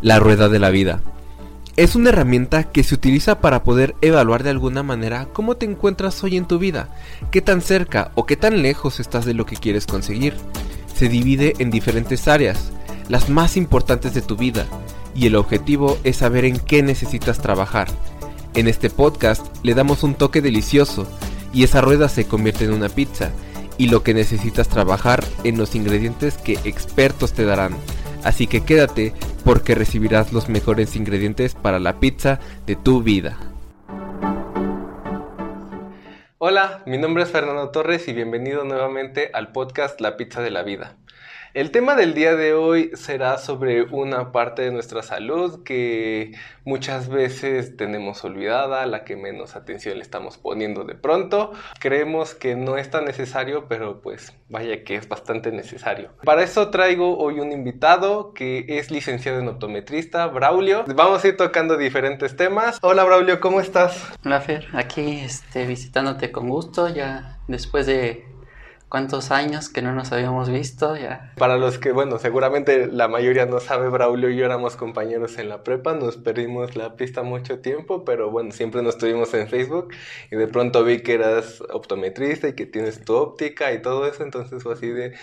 la rueda de la vida. Es una herramienta que se utiliza para poder evaluar de alguna manera cómo te encuentras hoy en tu vida, qué tan cerca o qué tan lejos estás de lo que quieres conseguir. Se divide en diferentes áreas, las más importantes de tu vida, y el objetivo es saber en qué necesitas trabajar. En este podcast le damos un toque delicioso y esa rueda se convierte en una pizza y lo que necesitas trabajar en los ingredientes que expertos te darán. Así que quédate porque recibirás los mejores ingredientes para la pizza de tu vida. Hola, mi nombre es Fernando Torres y bienvenido nuevamente al podcast La Pizza de la Vida. El tema del día de hoy será sobre una parte de nuestra salud que muchas veces tenemos olvidada, la que menos atención le estamos poniendo de pronto. Creemos que no es tan necesario, pero pues vaya que es bastante necesario. Para eso traigo hoy un invitado que es licenciado en optometrista, Braulio. Vamos a ir tocando diferentes temas. Hola Braulio, ¿cómo estás? Hola Fer, aquí este, visitándote con gusto ya después de cuántos años que no nos habíamos visto ya. Para los que, bueno, seguramente la mayoría no sabe, Braulio y yo éramos compañeros en la prepa, nos perdimos la pista mucho tiempo, pero bueno, siempre nos tuvimos en Facebook y de pronto vi que eras optometrista y que tienes tu óptica y todo eso, entonces fue así de,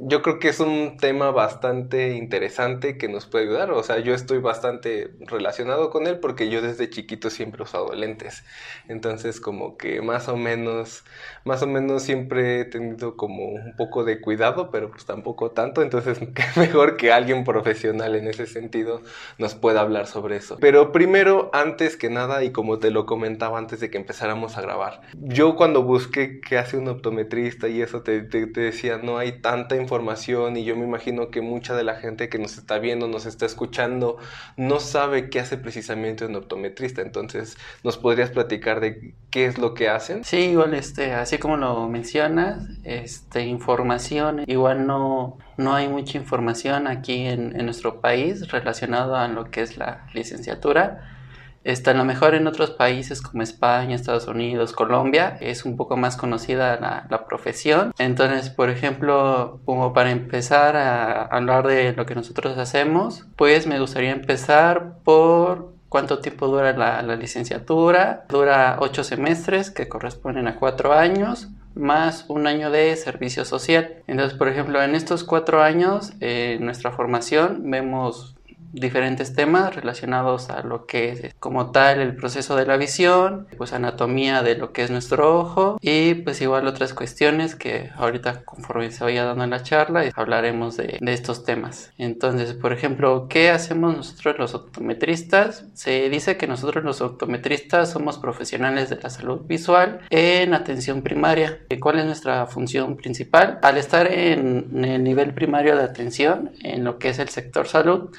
yo creo que es un tema bastante interesante que nos puede ayudar. O sea, yo estoy bastante relacionado con él porque yo desde chiquito siempre he usado lentes. Entonces, como que más o menos, más o menos siempre he tenido como un poco de cuidado, pero pues tampoco tanto. Entonces, mejor que alguien profesional en ese sentido nos pueda hablar sobre eso. Pero primero, antes que nada, y como te lo comentaba antes de que empezáramos a grabar, yo cuando busqué qué hace un optometrista y eso te, te, te decía, no hay tanta información información y yo me imagino que mucha de la gente que nos está viendo, nos está escuchando, no sabe qué hace precisamente un optometrista. Entonces, ¿nos podrías platicar de qué es lo que hacen? Sí, igual, este, así como lo mencionas, este, información, igual no, no hay mucha información aquí en, en nuestro país relacionada a lo que es la licenciatura Está a lo mejor en otros países como España, Estados Unidos, Colombia, es un poco más conocida la, la profesión. Entonces, por ejemplo, como para empezar a hablar de lo que nosotros hacemos, pues me gustaría empezar por cuánto tiempo dura la, la, licenciatura. Dura ocho semestres que corresponden a cuatro años más un año de servicio social. Entonces, por ejemplo, en estos cuatro años, eh, en nuestra formación, vemos diferentes temas relacionados a lo que es como tal el proceso de la visión, pues anatomía de lo que es nuestro ojo y pues igual otras cuestiones que ahorita conforme se vaya dando en la charla hablaremos de, de estos temas. Entonces, por ejemplo, ¿qué hacemos nosotros los optometristas? Se dice que nosotros los optometristas somos profesionales de la salud visual en atención primaria. ¿Cuál es nuestra función principal? Al estar en el nivel primario de atención, en lo que es el sector salud,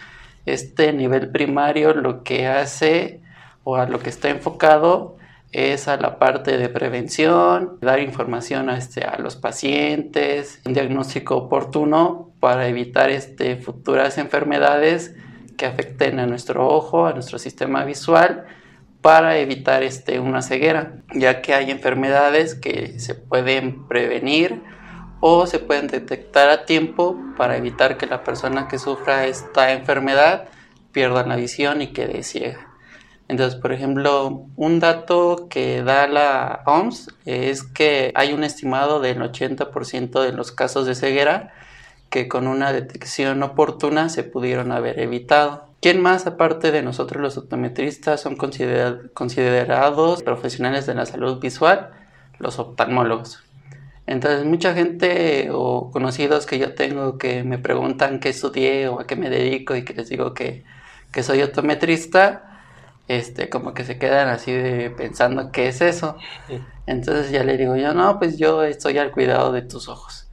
este nivel primario lo que hace o a lo que está enfocado es a la parte de prevención, dar información a, este, a los pacientes, un diagnóstico oportuno para evitar este, futuras enfermedades que afecten a nuestro ojo, a nuestro sistema visual, para evitar este, una ceguera, ya que hay enfermedades que se pueden prevenir o se pueden detectar a tiempo para evitar que la persona que sufra esta enfermedad pierda la visión y quede ciega. Entonces, por ejemplo, un dato que da la OMS es que hay un estimado del 80% de los casos de ceguera que con una detección oportuna se pudieron haber evitado. ¿Quién más, aparte de nosotros los optometristas, son considerados profesionales de la salud visual? Los oftalmólogos. Entonces mucha gente o conocidos que yo tengo que me preguntan qué estudié o a qué me dedico y que les digo que, que soy optometrista, este, como que se quedan así de pensando qué es eso. Entonces ya le digo yo, no, pues yo estoy al cuidado de tus ojos.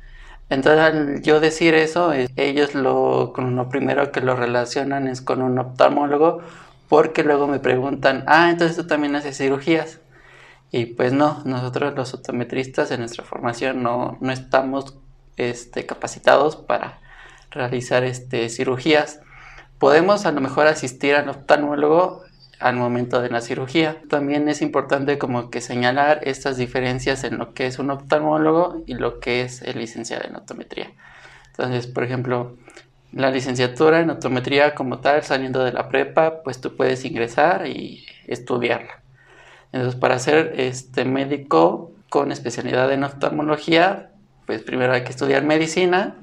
Entonces al yo decir eso, ellos lo, con lo primero que lo relacionan es con un oftalmólogo porque luego me preguntan, ah, entonces tú también haces cirugías. Y pues no, nosotros los optometristas en nuestra formación no, no estamos este, capacitados para realizar este, cirugías. Podemos a lo mejor asistir al oftalmólogo al momento de la cirugía. También es importante como que señalar estas diferencias en lo que es un oftalmólogo y lo que es el licenciado en optometría. Entonces, por ejemplo, la licenciatura en optometría como tal, saliendo de la prepa, pues tú puedes ingresar y estudiarla. Entonces, para ser este médico con especialidad en oftalmología, pues primero hay que estudiar medicina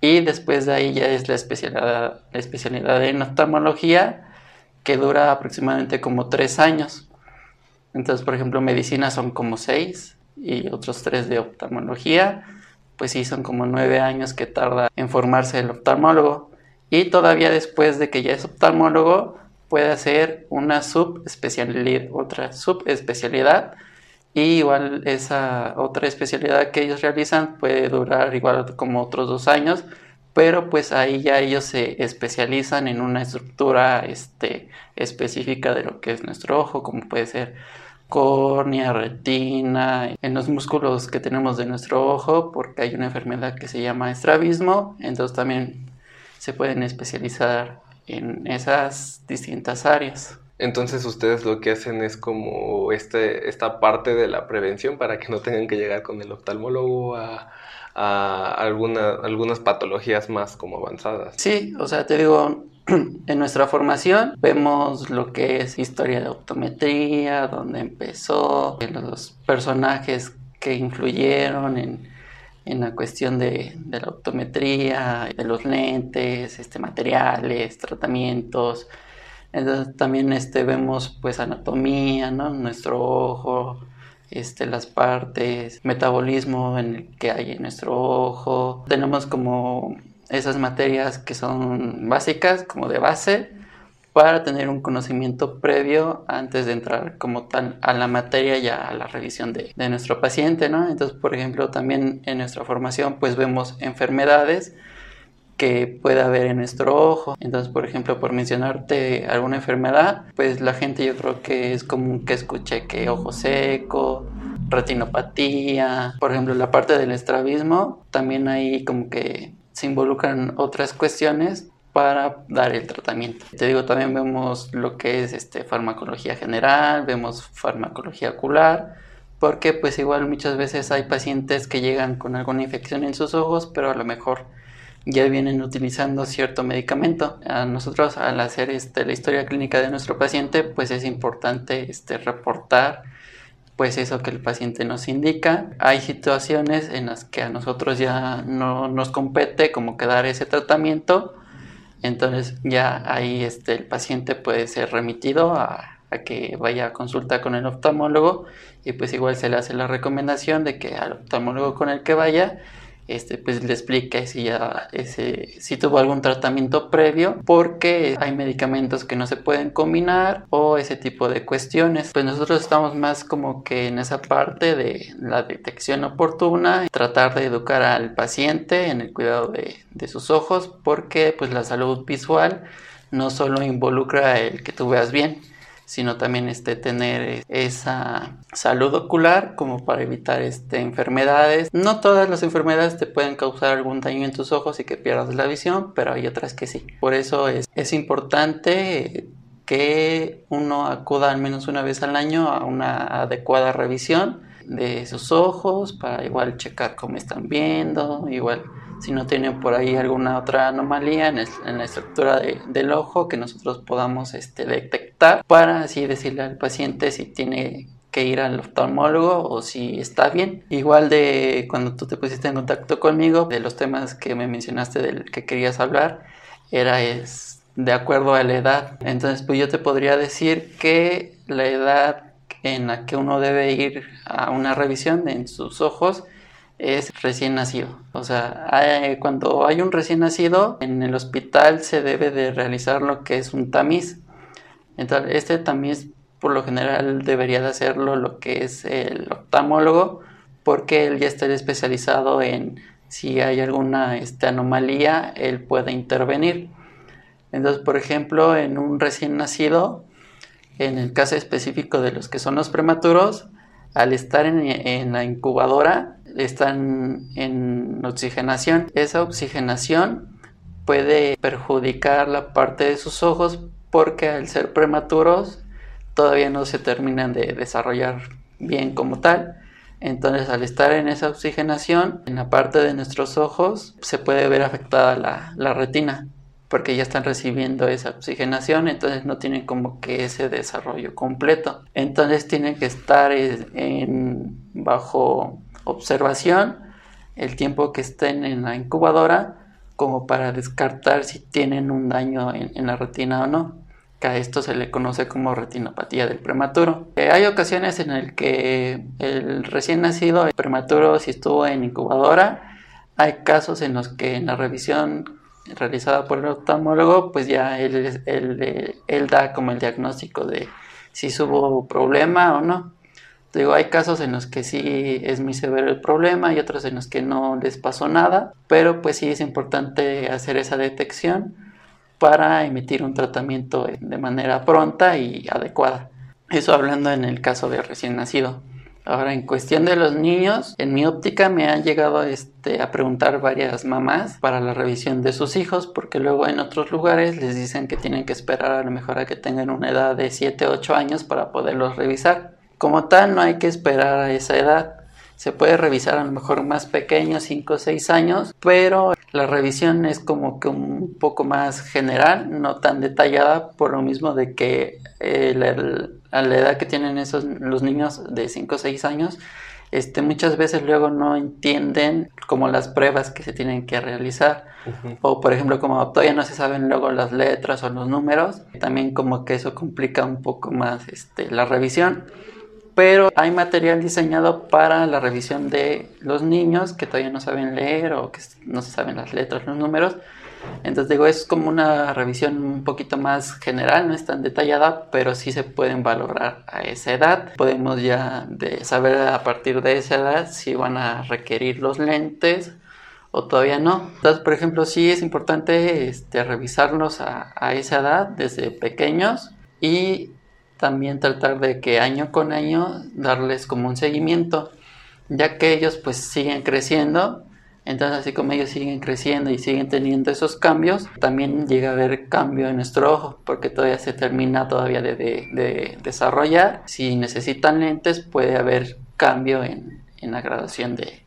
y después de ahí ya es la especialidad, la especialidad en oftalmología que dura aproximadamente como tres años. Entonces, por ejemplo, medicina son como seis y otros tres de oftalmología, pues sí, son como nueve años que tarda en formarse el oftalmólogo. Y todavía después de que ya es oftalmólogo, puede hacer una subespecialidad, otra subespecialidad y igual esa otra especialidad que ellos realizan puede durar igual como otros dos años, pero pues ahí ya ellos se especializan en una estructura este, específica de lo que es nuestro ojo, como puede ser córnea, retina, en los músculos que tenemos de nuestro ojo, porque hay una enfermedad que se llama estrabismo, entonces también se pueden especializar en esas distintas áreas. Entonces ustedes lo que hacen es como este, esta parte de la prevención para que no tengan que llegar con el oftalmólogo a, algunas patologías más como avanzadas. Sí, o sea, te digo, en nuestra formación vemos lo que es historia de optometría, dónde empezó, los personajes que influyeron en, en la cuestión de, de, la optometría, de los lentes, este, materiales, tratamientos. Entonces también este, vemos pues anatomía, ¿no? Nuestro ojo, este, las partes, metabolismo en el que hay en nuestro ojo. Tenemos como esas materias que son básicas, como de base, para tener un conocimiento previo antes de entrar como tal a la materia y a la revisión de, de nuestro paciente, ¿no? Entonces, por ejemplo, también en nuestra formación pues vemos enfermedades que pueda haber en nuestro ojo. Entonces, por ejemplo, por mencionarte alguna enfermedad, pues la gente yo creo que es común que escuche que ojo seco, retinopatía, por ejemplo, la parte del estrabismo, también hay como que se involucran otras cuestiones para dar el tratamiento. Te digo, también vemos lo que es este, farmacología general, vemos farmacología ocular, porque pues igual muchas veces hay pacientes que llegan con alguna infección en sus ojos, pero a lo mejor ya vienen utilizando cierto medicamento. A nosotros al hacer este, la historia clínica de nuestro paciente, pues es importante este, reportar pues eso que el paciente nos indica. Hay situaciones en las que a nosotros ya no nos compete como que dar ese tratamiento, entonces ya ahí este, el paciente puede ser remitido a, que vaya a consulta con el oftalmólogo y pues igual se le hace la recomendación de que al oftalmólogo con el que vaya este, pues le explique si ya si tuvo algún tratamiento previo, porque hay medicamentos que no se pueden combinar o ese tipo de cuestiones. Pues nosotros estamos más como que en esa parte de la detección oportuna, tratar de educar al paciente en el cuidado de, de sus ojos, porque pues la salud visual no solo involucra el que tú veas bien, sino también este, tener esa salud ocular como para evitar este, enfermedades. No todas las enfermedades te pueden causar algún daño en tus ojos y que pierdas la visión, pero hay otras que sí. Por eso es, es importante que uno acuda al menos una vez al año a una adecuada revisión de sus ojos para igual checar cómo están viendo, igual si no tienen por ahí alguna otra anomalía en, la estructura del ojo que nosotros podamos este, detectar para así decirle al paciente si tiene que ir al oftalmólogo o si está bien. Igual de cuando tú te pusiste en contacto conmigo, de los temas que me mencionaste del que querías hablar, era es de acuerdo a la edad. Entonces, pues yo te podría decir que la edad en la que uno debe ir a una revisión en sus ojos es recién nacido. O sea, cuando hay un recién nacido, en el hospital se debe de realizar lo que es un tamiz. Entonces, este tamiz por lo general debería de hacerlo lo que es el oftalmólogo, porque él ya está especializado en si hay alguna este, anomalía, él puede intervenir. Entonces, por ejemplo, en un recién nacido, en el caso específico de los que son los prematuros, al estar en, la incubadora están en oxigenación. Esa oxigenación puede perjudicar la parte de sus ojos porque al ser prematuros todavía no se terminan de desarrollar bien como tal. Entonces, al estar en esa oxigenación, en la parte de nuestros ojos se puede ver afectada la, la retina porque ya están recibiendo esa oxigenación, entonces no tienen como que ese desarrollo completo. Entonces tienen que estar en, bajo observación el tiempo que estén en la incubadora como para descartar si tienen un daño en, la retina o no. Que a esto se le conoce como retinopatía del prematuro. Eh, hay ocasiones en el que el recién nacido el prematuro si estuvo en incubadora, hay casos en los que en la revisión realizada por el oftalmólogo, pues ya él, él, da como el diagnóstico de si hubo problema o no. Digo, hay casos en los que sí es muy severo el problema y otros en los que no les pasó nada, pero pues sí es importante hacer esa detección para emitir un tratamiento de manera pronta y adecuada. Eso hablando en el caso de recién nacido. Ahora, en cuestión de los niños, en mi óptica me han llegado este, a preguntar varias mamás para la revisión de sus hijos, porque luego en otros lugares les dicen que tienen que esperar a lo mejor a que tengan una edad de 7 o 8 años para poderlos revisar. Como tal, no hay que esperar a esa edad. Se puede revisar a lo mejor más pequeño, 5 o 6 años, pero la revisión es como que un poco más general, no tan detallada, por lo mismo de que el a la edad que tienen esos los niños de 5 o 6 años, este, muchas veces luego no entienden como las pruebas que se tienen que realizar. O por ejemplo, como todavía no se saben luego las letras o los números, también como que eso complica un poco más este, la revisión. Pero hay material diseñado para la revisión de los niños que todavía no saben leer o que no se saben las letras, los números entonces digo, es como una revisión un poquito más general, no es tan detallada, pero sí se pueden valorar a esa edad. Podemos ya de saber a partir de esa edad si van a requerir los lentes o todavía no. Entonces, por ejemplo, sí es importante este, revisarlos a, a esa edad desde pequeños y también tratar de que año con año darles como un seguimiento, ya que ellos pues siguen creciendo entonces, así como ellos siguen creciendo y siguen teniendo esos cambios, también llega a haber cambio en nuestro ojo, porque todavía se termina todavía de, de desarrollar. Si necesitan lentes, puede haber cambio en, en la graduación de,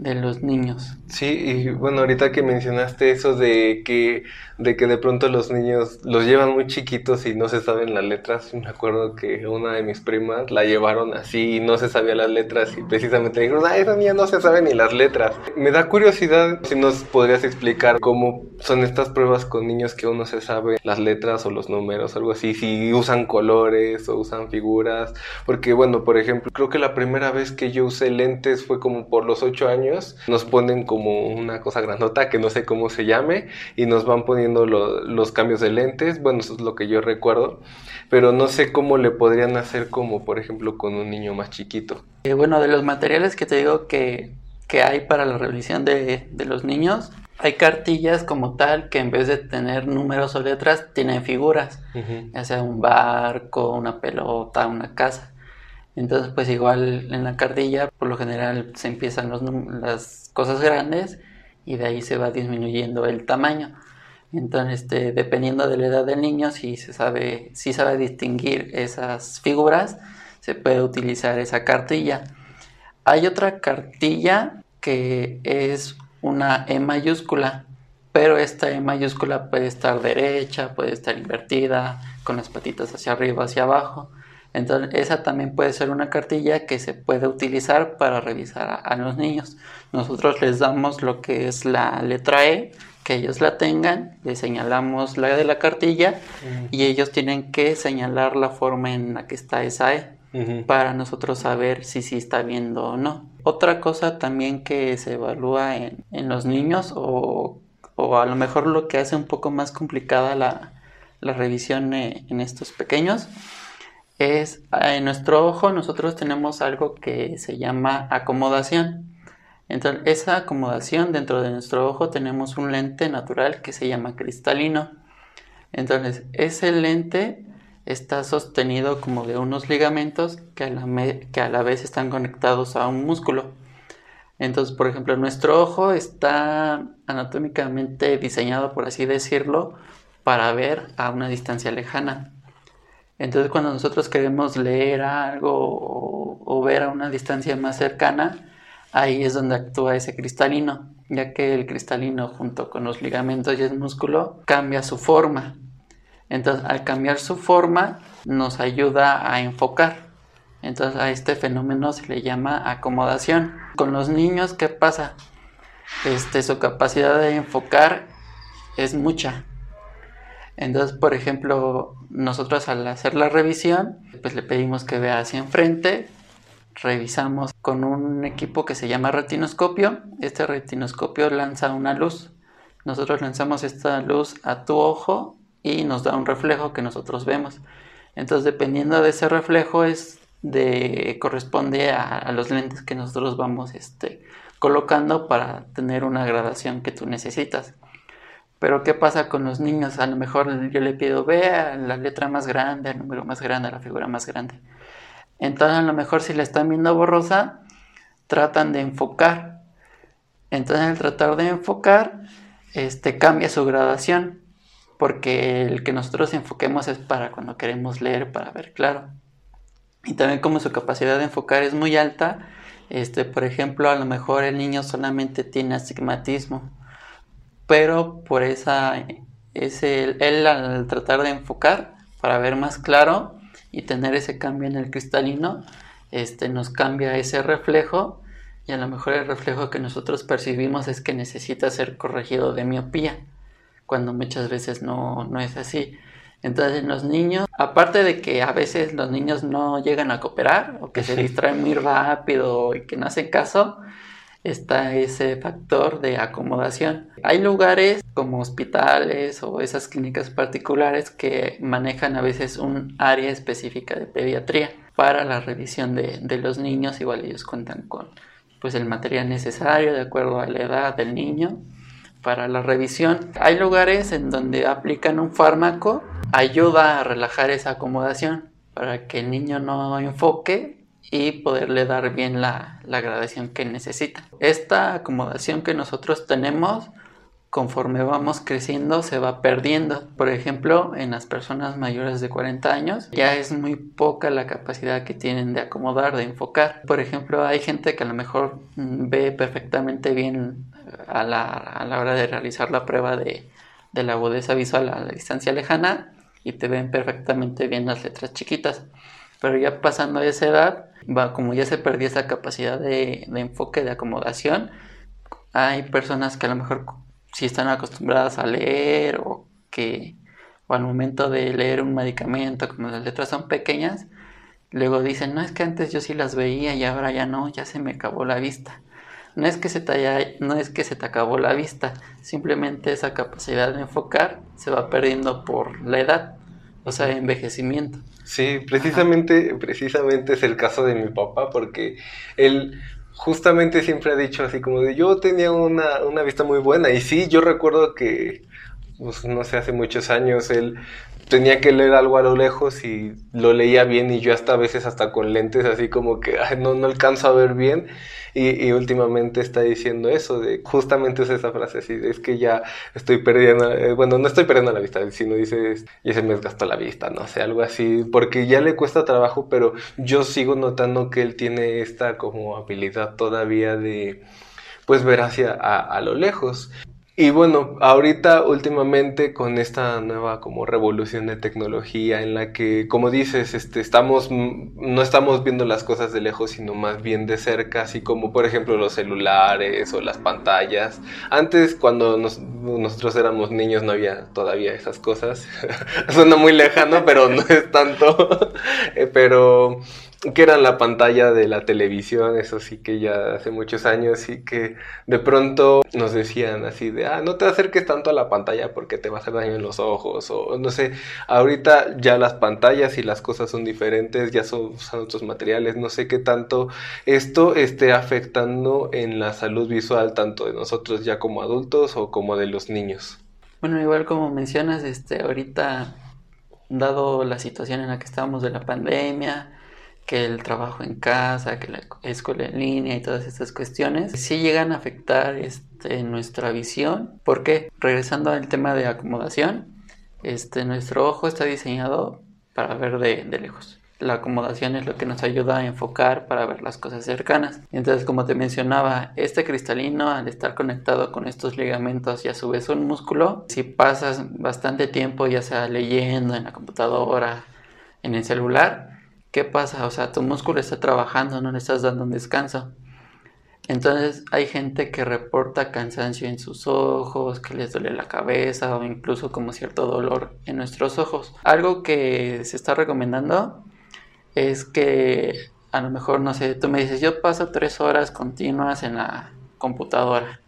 de los niños. Sí, y bueno, ahorita que mencionaste eso de que, de que de pronto los niños los llevan muy chiquitos y no se saben las letras, me acuerdo que una de mis primas la llevaron así y no se sabía las letras y precisamente dijeron, ah, esa niña no se sabe ni las letras. Me da curiosidad si nos podrías explicar cómo son estas pruebas con niños que uno se sabe las letras o los números, algo así, si usan colores o usan figuras, porque bueno, por ejemplo, creo que la primera vez que yo usé lentes fue como por los ocho años nos ponen como una cosa grandota que no sé cómo se llame y nos van poniendo los cambios de lentes, bueno, eso es lo que yo recuerdo, pero no sé cómo le podrían hacer como por ejemplo con un niño más chiquito. Eh, bueno, de los materiales que te digo que, que hay para la revisión de, de los niños, hay cartillas como tal que en vez de tener números o letras tienen figuras, ya sea un barco, una pelota, una casa. Entonces, pues igual en la cartilla, por lo general se empiezan los, las cosas grandes y de ahí se va disminuyendo el tamaño. Entonces, este, dependiendo de la edad del niño, si se sabe, si sabe distinguir esas figuras, se puede utilizar esa cartilla. Hay otra cartilla que es una E mayúscula, pero esta E mayúscula puede estar derecha, puede estar invertida, con las patitas hacia arriba, hacia abajo. Entonces, esa también puede ser una cartilla que se puede utilizar para revisar a, los niños. Nosotros les damos lo que es la letra E, que ellos la tengan, les señalamos la de la cartilla y ellos tienen que señalar la forma en la que está esa E. para nosotros saber si sí está viendo o no. Otra cosa también que se evalúa en, los niños o, a lo mejor lo que hace un poco más complicada la, revisión eh, en estos pequeños es en nuestro ojo nosotros tenemos algo que se llama acomodación. Entonces, esa acomodación dentro de nuestro ojo tenemos un lente natural que se llama cristalino. Entonces, ese lente está sostenido como de unos ligamentos que a la vez están conectados a un músculo. Entonces, por ejemplo, nuestro ojo está anatómicamente diseñado, por así decirlo, para ver a una distancia lejana. Entonces cuando nosotros queremos leer algo o, ver a una distancia más cercana, ahí es donde actúa ese cristalino, ya que el cristalino junto con los ligamentos y el músculo cambia su forma. Entonces al cambiar su forma nos ayuda a enfocar. Entonces a este fenómeno se le llama acomodación. Con los niños, ¿qué pasa? Este, su capacidad de enfocar es mucha. Entonces, por ejemplo, nosotros al hacer la revisión, pues le pedimos que vea hacia enfrente, revisamos con un equipo que se llama retinoscopio. Este retinoscopio lanza una luz. Nosotros lanzamos esta luz a tu ojo y nos da un reflejo que nosotros vemos. Entonces, dependiendo de ese reflejo es de corresponde a, los lentes que nosotros vamos este, colocando para tener una gradación que tú necesitas. Pero ¿qué pasa con los niños? A lo mejor yo le pido, vea la letra más grande, el número más grande, la figura más grande. Entonces a lo mejor si la están viendo borrosa, tratan de enfocar. Entonces al tratar de enfocar, este, cambia su gradación, porque el que nosotros enfoquemos es para cuando queremos leer, para ver claro. Y también como su capacidad de enfocar es muy alta, este, por ejemplo, a lo mejor el niño solamente tiene astigmatismo, pero por esa, ese, él al tratar de enfocar para ver más claro y tener ese cambio en el cristalino, este, nos cambia ese reflejo y a lo mejor el reflejo que nosotros percibimos es que necesita ser corregido de miopía, cuando muchas veces no, no es así. Entonces los niños, aparte de que a veces los niños no llegan a cooperar o que se distraen muy rápido y que no hacen caso, está ese factor de acomodación. Hay lugares como hospitales o esas clínicas particulares que manejan a veces un área específica de pediatría para la revisión de, de los niños. Igual ellos cuentan con pues el material necesario de acuerdo a la edad del niño para la revisión. Hay lugares en donde aplican un fármaco ayuda a relajar esa acomodación para que el niño no enfoque y poderle dar bien la, la gradación que necesita. Esta acomodación que nosotros tenemos conforme vamos creciendo se va perdiendo. Por ejemplo, en las personas mayores de 40 años ya es muy poca la capacidad que tienen de acomodar, de enfocar. Por ejemplo, hay gente que a lo mejor mm, ve perfectamente bien a la, a la hora de realizar la prueba de, de la agudeza visual a la distancia lejana y te ven perfectamente bien las letras chiquitas. Pero ya pasando esa edad, va, como ya se perdió esa capacidad de, enfoque, de acomodación, hay personas que a lo mejor si están acostumbradas a leer o que o al momento de leer un medicamento, como las letras son pequeñas, luego dicen, no es que antes yo sí las veía y ahora ya no, ya se me acabó la vista. No es que se te haya, no es que se te acabó la vista, simplemente esa capacidad de enfocar se va perdiendo por la edad, o sea, envejecimiento. Sí, precisamente, precisamente es el caso de mi papá, porque él justamente siempre ha dicho así como de yo tenía una, una vista muy buena, y sí, yo recuerdo que, pues, no sé, hace muchos años él tenía que leer algo a lo lejos y lo leía bien y yo hasta a veces hasta con lentes así como que no, no alcanzo a ver bien y, últimamente está diciendo eso, de justamente es esa frase así, es que ya estoy perdiendo, eh, bueno, no estoy perdiendo la vista, sino dices, ya se me desgastó la vista, no sé, algo así, porque ya le cuesta trabajo, pero yo sigo notando que él tiene esta como habilidad todavía de pues ver hacia a lo lejos. Y bueno, ahorita últimamente con esta nueva como revolución de tecnología en la que, como dices, este, estamos, no estamos viendo las cosas de lejos, sino más bien de cerca, así como por ejemplo los celulares o las pantallas. Antes, cuando nosotros éramos niños, no había todavía esas cosas. Suena muy lejano, pero no es tanto. Eh, pero que era la pantalla de la televisión, eso sí que ya hace muchos años y que de pronto nos decían así de, ah, no te acerques tanto a la pantalla porque te va a hacer daño en los ojos o no sé, ahorita ya las pantallas y las cosas son diferentes, ya son, otros materiales, no sé qué tanto esto esté afectando en la salud visual tanto de nosotros ya como adultos o como de los niños. Bueno, igual como mencionas, este, ahorita, dado la situación en la que estamos de la pandemia, que el trabajo en casa, que la escuela en línea y todas estas cuestiones, sí llegan a afectar este, nuestra visión. ¿Por qué? Regresando al tema de acomodación, este, nuestro ojo está diseñado para ver de, de lejos. La acomodación es lo que nos ayuda a enfocar para ver las cosas cercanas. Entonces, como te mencionaba, este cristalino al estar conectado con estos ligamentos y a su vez un músculo, si pasas bastante tiempo ya sea leyendo en la computadora, en el celular, ¿qué pasa? O sea, tu músculo está trabajando, no le estás dando un descanso. Entonces hay gente que reporta cansancio en sus ojos, que les duele la cabeza o incluso como cierto dolor en nuestros ojos. Algo que se está recomendando es que a lo mejor, no sé, tú me dices, yo paso tres horas continuas en la computadora.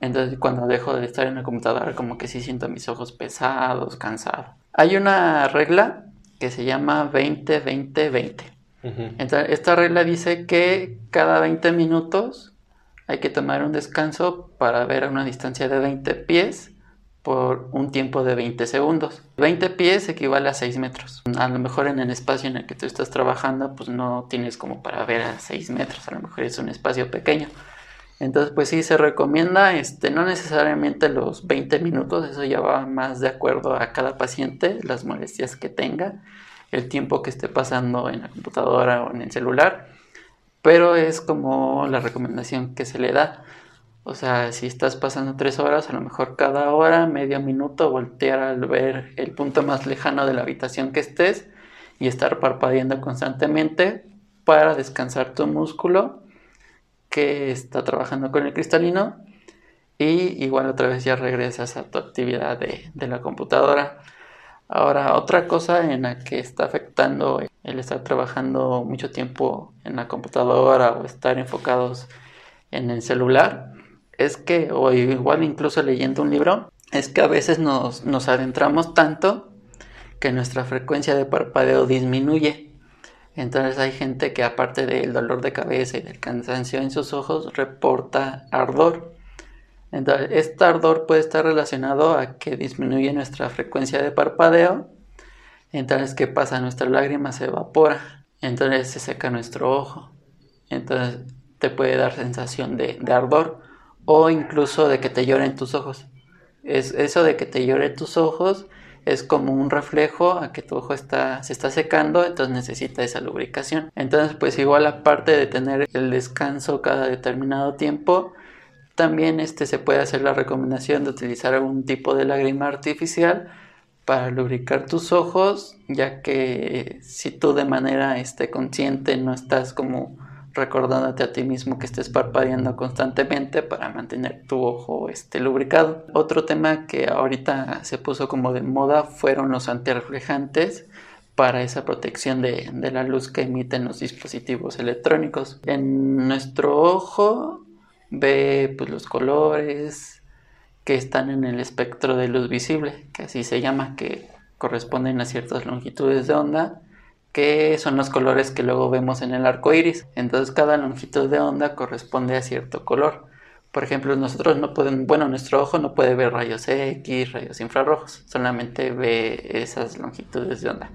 Entonces cuando dejo de estar en la computadora como que sí siento mis ojos pesados, cansados. Hay una regla que se llama 20-20-20. Entonces esta regla dice que cada 20 minutos hay que tomar un descanso para ver a una distancia de 20 pies por un tiempo de 20 segundos. 20 pies equivale a 6 metros. A lo mejor en el espacio en el que tú estás trabajando, pues no tienes como para ver a 6 metros, a lo mejor es un espacio pequeño. Entonces, pues sí, se recomienda, este, no necesariamente los 20 minutos, eso ya va más de acuerdo a cada paciente, las molestias que tenga, el tiempo que esté pasando en la computadora o en el celular, pero es como la recomendación que se le da. O sea, si estás pasando tres horas, a lo mejor cada hora, medio minuto, voltear al ver el punto más lejano de la habitación que estés y estar parpadeando constantemente para descansar tu músculo que está trabajando con el cristalino y igual otra vez ya regresas a tu actividad de, de la computadora. Ahora, otra cosa en la que está afectando el estar trabajando mucho tiempo en la computadora o estar enfocados en el celular es que, o igual incluso leyendo un libro, es que a veces nos, nos adentramos tanto que nuestra frecuencia de parpadeo disminuye. Entonces hay gente que aparte del dolor de cabeza y del cansancio en sus ojos, reporta ardor. Entonces este ardor puede estar relacionado a que disminuye nuestra frecuencia de parpadeo. Entonces, ¿qué pasa? Nuestra lágrima se evapora. Entonces se seca nuestro ojo. Entonces te puede dar sensación de, de ardor o incluso de que te lloren tus ojos. Es, eso de que te lloren tus ojos es como un reflejo a que tu ojo está, se está secando, entonces necesita esa lubricación. Entonces, pues igual aparte de tener el descanso cada determinado tiempo, también este, se puede hacer la recomendación de utilizar algún tipo de lágrima artificial para lubricar tus ojos, ya que si tú de manera este, consciente no estás como recordándote a ti mismo que estés parpadeando constantemente para mantener tu ojo este, lubricado. Otro tema que ahorita se puso como de moda fueron los antirreflejantes para esa protección de, de la luz que emiten los dispositivos electrónicos. En nuestro ojo ve pues, los colores que están en el espectro de luz visible, que así se llama, que corresponden a ciertas longitudes de onda que son los colores que luego vemos en el arco iris. Entonces, cada longitud de onda corresponde a cierto color. Por ejemplo, nosotros no podemos, bueno, nuestro ojo no puede ver rayos X, rayos infrarrojos, solamente ve esas longitudes de onda.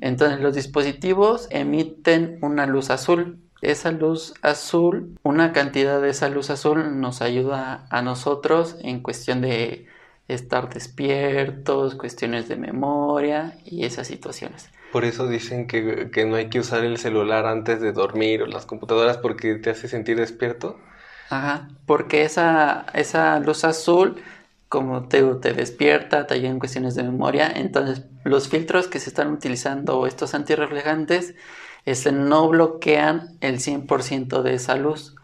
Entonces, los dispositivos emiten una luz azul. Esa luz azul, una cantidad de esa luz azul nos ayuda a nosotros en cuestión de estar despiertos, cuestiones de memoria y esas situaciones. Por eso dicen que, no hay que usar el celular antes de dormir o las computadoras porque te hace sentir despierto. Ajá, porque esa, esa luz azul, como te, te despierta, te ayuda en cuestiones de memoria, entonces los filtros que se están utilizando, estos antirreflejantes, este, no bloquean el 100% de esa luz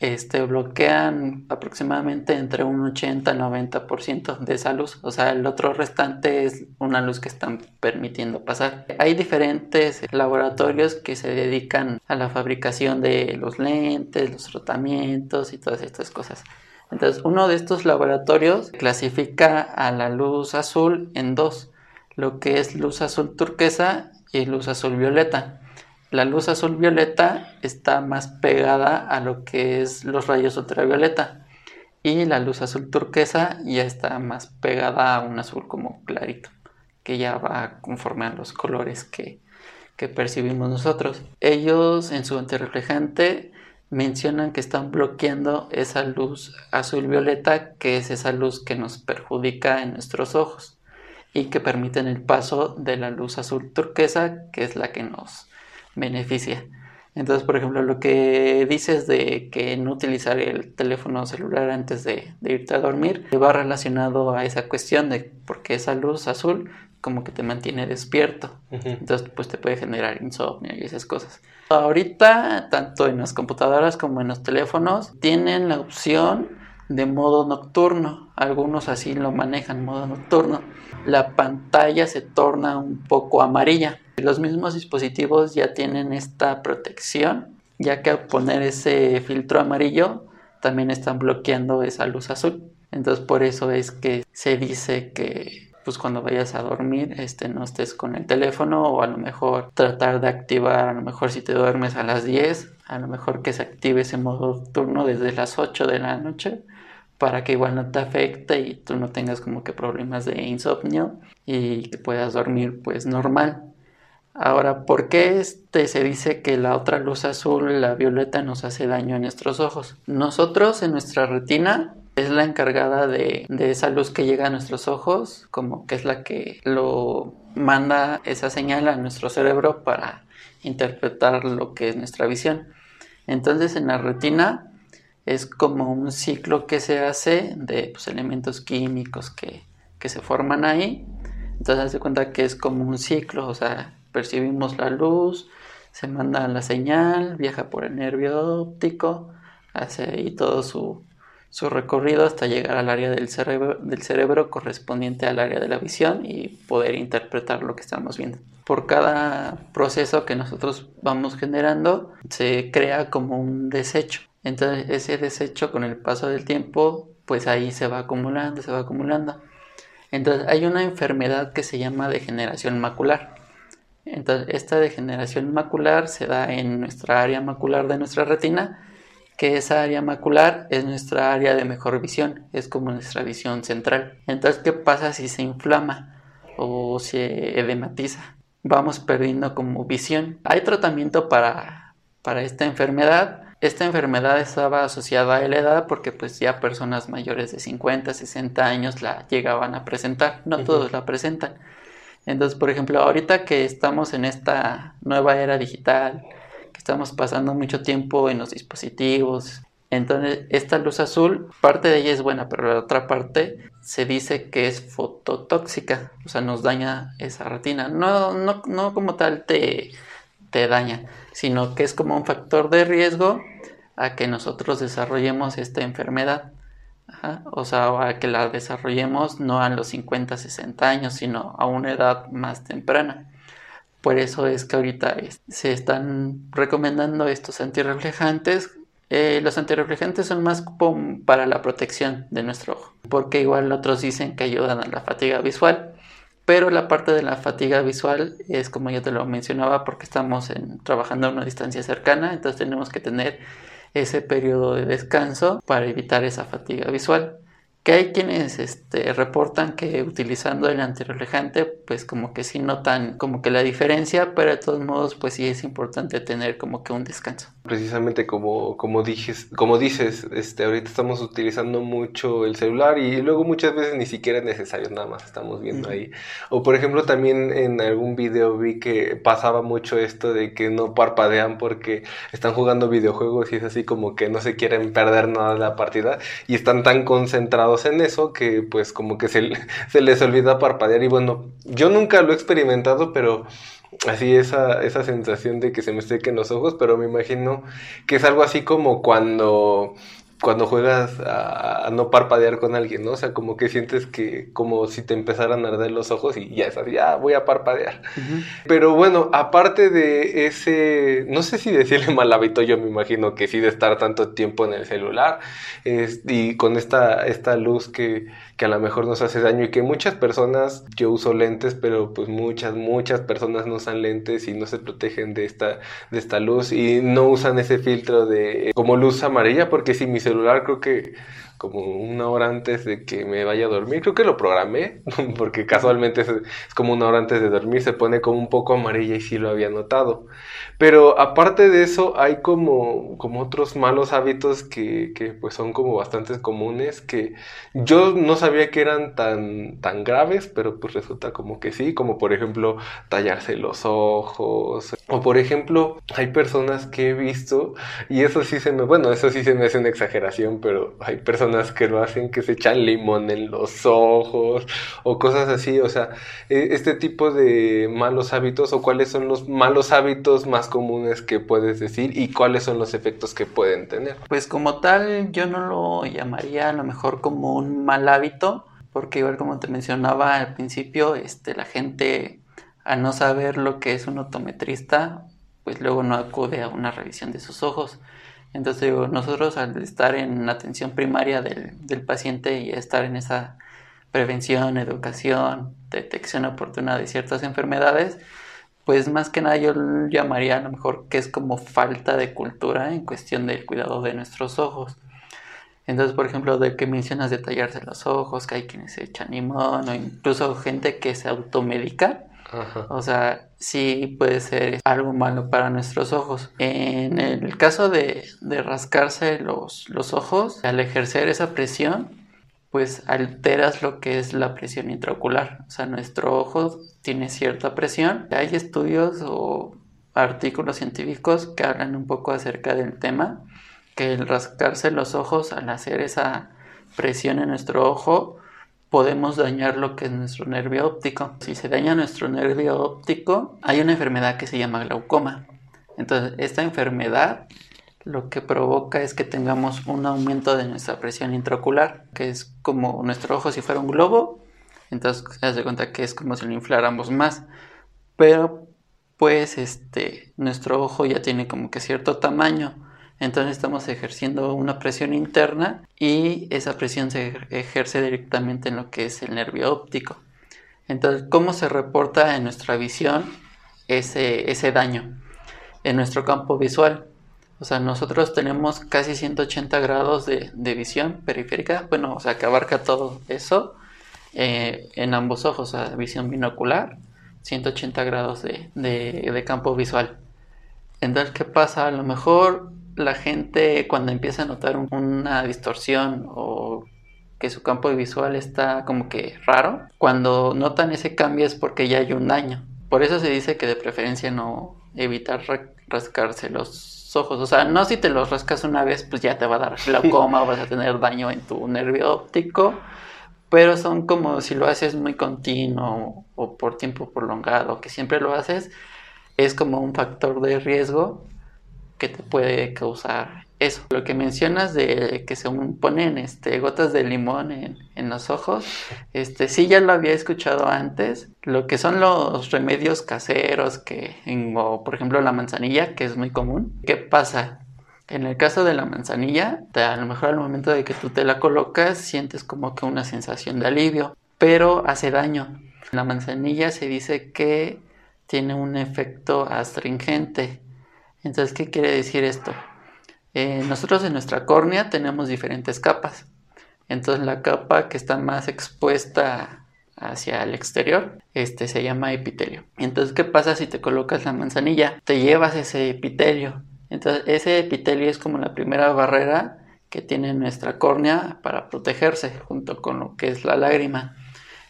este, bloquean aproximadamente entre un 80 y 90% de esa luz. O sea, el otro restante es una luz que están permitiendo pasar. Hay diferentes laboratorios que se dedican a la fabricación de los lentes, los tratamientos y todas estas cosas. Entonces, uno de estos laboratorios clasifica a la luz azul en dos, lo que es luz azul turquesa y luz azul violeta la luz azul violeta está más pegada a lo que es los rayos ultravioleta y la luz azul turquesa ya está más pegada a un azul como clarito que ya va conforme a los colores que, que percibimos nosotros. Ellos en su antirreflejante mencionan que están bloqueando esa luz azul violeta que es esa luz que nos perjudica en nuestros ojos y que permiten el paso de la luz azul turquesa, que es la que nos beneficia. Entonces, por ejemplo, lo que dices de que no utilizar el teléfono celular antes de, irte a dormir va relacionado a esa cuestión de porque esa luz azul como que te mantiene despierto. Entonces, pues te puede generar insomnio y esas cosas. Ahorita, tanto en las computadoras como en los teléfonos, tienen la opción de modo nocturno. Algunos así lo manejan, modo nocturno. La pantalla se torna un poco amarilla. Los mismos dispositivos ya tienen esta protección, ya que al poner ese filtro amarillo también están bloqueando esa luz azul. Entonces por eso es que se dice que pues cuando vayas a dormir este no estés con el teléfono o a lo mejor tratar de activar a lo mejor si te duermes a las 10 a lo mejor que se active ese modo nocturno desde las 8 de la noche para que igual no te afecte y tú no tengas como que problemas de insomnio y que puedas dormir pues normal. Ahora, ¿por qué este se dice que la otra luz azul, la violeta, nos hace daño en nuestros ojos? Nosotros en nuestra retina es la encargada de, esa luz que llega a nuestros ojos, como que es la que lo manda esa señal a nuestro cerebro para interpretar lo que es nuestra visión. Entonces en la retina es como un ciclo que se hace de pues, elementos químicos que, que, se forman ahí. Entonces se cuenta que es como un ciclo, o sea, percibimos la luz, se manda la señal, viaja por el nervio óptico, hace ahí todo su, su recorrido hasta llegar al área del cerebro, del cerebro correspondiente al área de la visión y poder interpretar lo que estamos viendo. Por cada proceso que nosotros vamos generando, se crea como un desecho. Entonces ese desecho con el paso del tiempo, pues ahí se va acumulando, se va acumulando. Entonces hay una enfermedad que se llama degeneración macular. Entonces esta degeneración macular se da en nuestra área macular de nuestra retina, que esa área macular es nuestra área de mejor visión, es como nuestra visión central. Entonces, ¿qué pasa si se inflama o se edematiza? Vamos perdiendo como visión. Hay tratamiento para, para esta enfermedad, esta enfermedad estaba asociada a la edad porque pues ya personas mayores de 50, 60 años la llegaban a presentar, no todos la presentan. Entonces, por ejemplo, ahorita que estamos en esta nueva era digital, que estamos pasando mucho tiempo en los dispositivos, entonces esta luz azul, parte de ella es buena, pero la otra parte se dice que es fototóxica, o sea, nos daña esa retina. No, no, no como tal te, te daña, sino que es como un factor de riesgo a que nosotros desarrollemos esta enfermedad. O sea, a que la desarrollemos no a los 50, 60 años, sino a una edad más temprana. Por eso es que ahorita se están recomendando estos antirreflejantes. Eh, los antirreflejantes son más para la protección de nuestro ojo, porque igual otros dicen que ayudan a la fatiga visual pero la parte de la fatiga visual es como ya te lo mencionaba porque estamos trabajando a una distancia cercana, entonces tenemos que tener ese periodo de descanso para evitar esa fatiga visual que hay quienes este, reportan que utilizando el antirreflejante pues como que sí notan como que la diferencia, pero de todos modos pues sí es importante tener como que un descanso. Precisamente como, como, dices, como dices, este, ahorita estamos utilizando mucho el celular y luego muchas veces ni siquiera es necesario, nada más estamos viendo ahí. O por ejemplo también en algún video vi que pasaba mucho esto de que no parpadean porque están jugando videojuegos y es así como que no se quieren perder nada de la partida y están tan concentrados en eso que pues como que se, se les olvida parpadear y bueno, yo nunca lo he experimentado, pero así esa, esa sensación de que se me sequen los ojos, pero me imagino que es algo así como cuando cuando juegas a, no parpadear con alguien, ¿no? O sea, como que sientes que como si te empezaran a arder los ojos y ya es así, ya voy a parpadear. Pero bueno, aparte de ese, no sé si decirle mal hábito, yo me imagino que sí de estar tanto tiempo en el celular y con esta, esta luz que, que a lo mejor nos hace daño y que muchas personas, yo uso lentes, pero pues muchas, muchas personas no usan lentes y no se protegen de esta, de esta luz y no usan ese filtro de como luz amarilla porque si mis celular creo que como una hora antes de que me vaya a dormir. Creo que lo programé, porque casualmente es, como una hora antes de dormir, se pone como un poco amarilla y sí lo había notado. Pero aparte de eso, hay como, como otros malos hábitos que, que pues son como bastante comunes, que yo no sabía que eran tan, tan graves, pero pues resulta como que sí, como por ejemplo tallarse los ojos, o por ejemplo, hay personas que he visto, y eso sí se me, bueno, eso sí se me hace una exageración, pero hay personas que lo hacen, que se echan limón en los ojos, o cosas así, o sea, e, este tipo de malos hábitos, o cuáles son los malos hábitos más comunes que puedes decir, y cuáles son los efectos que pueden tener. Pues como tal, yo no lo llamaría a lo mejor como un mal hábito, porque igual como te mencionaba al principio, este, la gente al no saber lo que es un optometrista, pues luego no acude a una revisión de sus ojos. Entonces nosotros al estar en atención primaria del, del paciente y estar en esa prevención, educación, detección oportuna de ciertas enfermedades, pues más que nada yo llamaría a lo mejor que es como falta de cultura en cuestión del cuidado de nuestros ojos. Entonces, por ejemplo, de que mencionas detallarse los ojos, que hay quienes se echan limón o incluso gente que se automedica, o sea, sí puede ser algo malo para nuestros ojos. En el caso de, rascarse los, los ojos, al ejercer esa presión, pues alteras lo que es la presión intraocular. O sea, nuestro ojo tiene cierta presión. Hay estudios o artículos científicos que hablan un poco acerca del tema, que el rascarse los ojos al hacer esa presión en nuestro ojo podemos dañar lo que es nuestro nervio óptico. Si se daña nuestro nervio óptico, hay una enfermedad que se llama glaucoma. Entonces, esta enfermedad lo que provoca es que tengamos un aumento de nuestra presión intraocular, que es como nuestro ojo si fuera un globo. Entonces, se hace cuenta que es como si lo infláramos más. Pero, pues, este, nuestro ojo ya tiene como que cierto tamaño entonces estamos ejerciendo una presión interna y esa presión se ejerce directamente en lo que es el nervio óptico. Entonces, ¿cómo se reporta en nuestra visión ese, ese daño? En nuestro campo visual. O sea, nosotros tenemos casi 180 grados de, visión periférica, bueno, o sea, que abarca todo eso eh, en ambos ojos, o sea, visión binocular, 180 grados de, de campo visual. Entonces, ¿qué pasa? A lo mejor la gente cuando empieza a notar una distorsión o que su campo visual está como que raro, cuando notan ese cambio es porque ya hay un daño. Por eso se dice que de preferencia no evitar rascarse los ojos. O sea, no si te los rascas una vez, pues ya te va a dar glaucoma o vas a tener daño en tu nervio óptico. Pero son como si lo haces muy continuo o por tiempo prolongado, que siempre lo haces, es como un factor de riesgo que te puede causar eso. Lo que mencionas de que se ponen este, gotas de limón en, los ojos, este, sí ya lo había escuchado antes. Lo que son los remedios caseros, que, o por ejemplo la manzanilla, que es muy común. ¿Qué pasa? En el caso de la manzanilla, a lo mejor al momento de que tú te la colocas, sientes como que una sensación de alivio, pero hace daño. La manzanilla se dice que tiene un efecto astringente entonces, ¿qué quiere decir esto? Eh, nosotros en nuestra córnea tenemos diferentes capas. Entonces, la capa que está más expuesta hacia el exterior, este se llama epitelio. Entonces, ¿qué pasa si te colocas la manzanilla? Te llevas ese epitelio. Entonces, ese epitelio es como la primera barrera que tiene nuestra córnea para protegerse junto con lo que es la lágrima.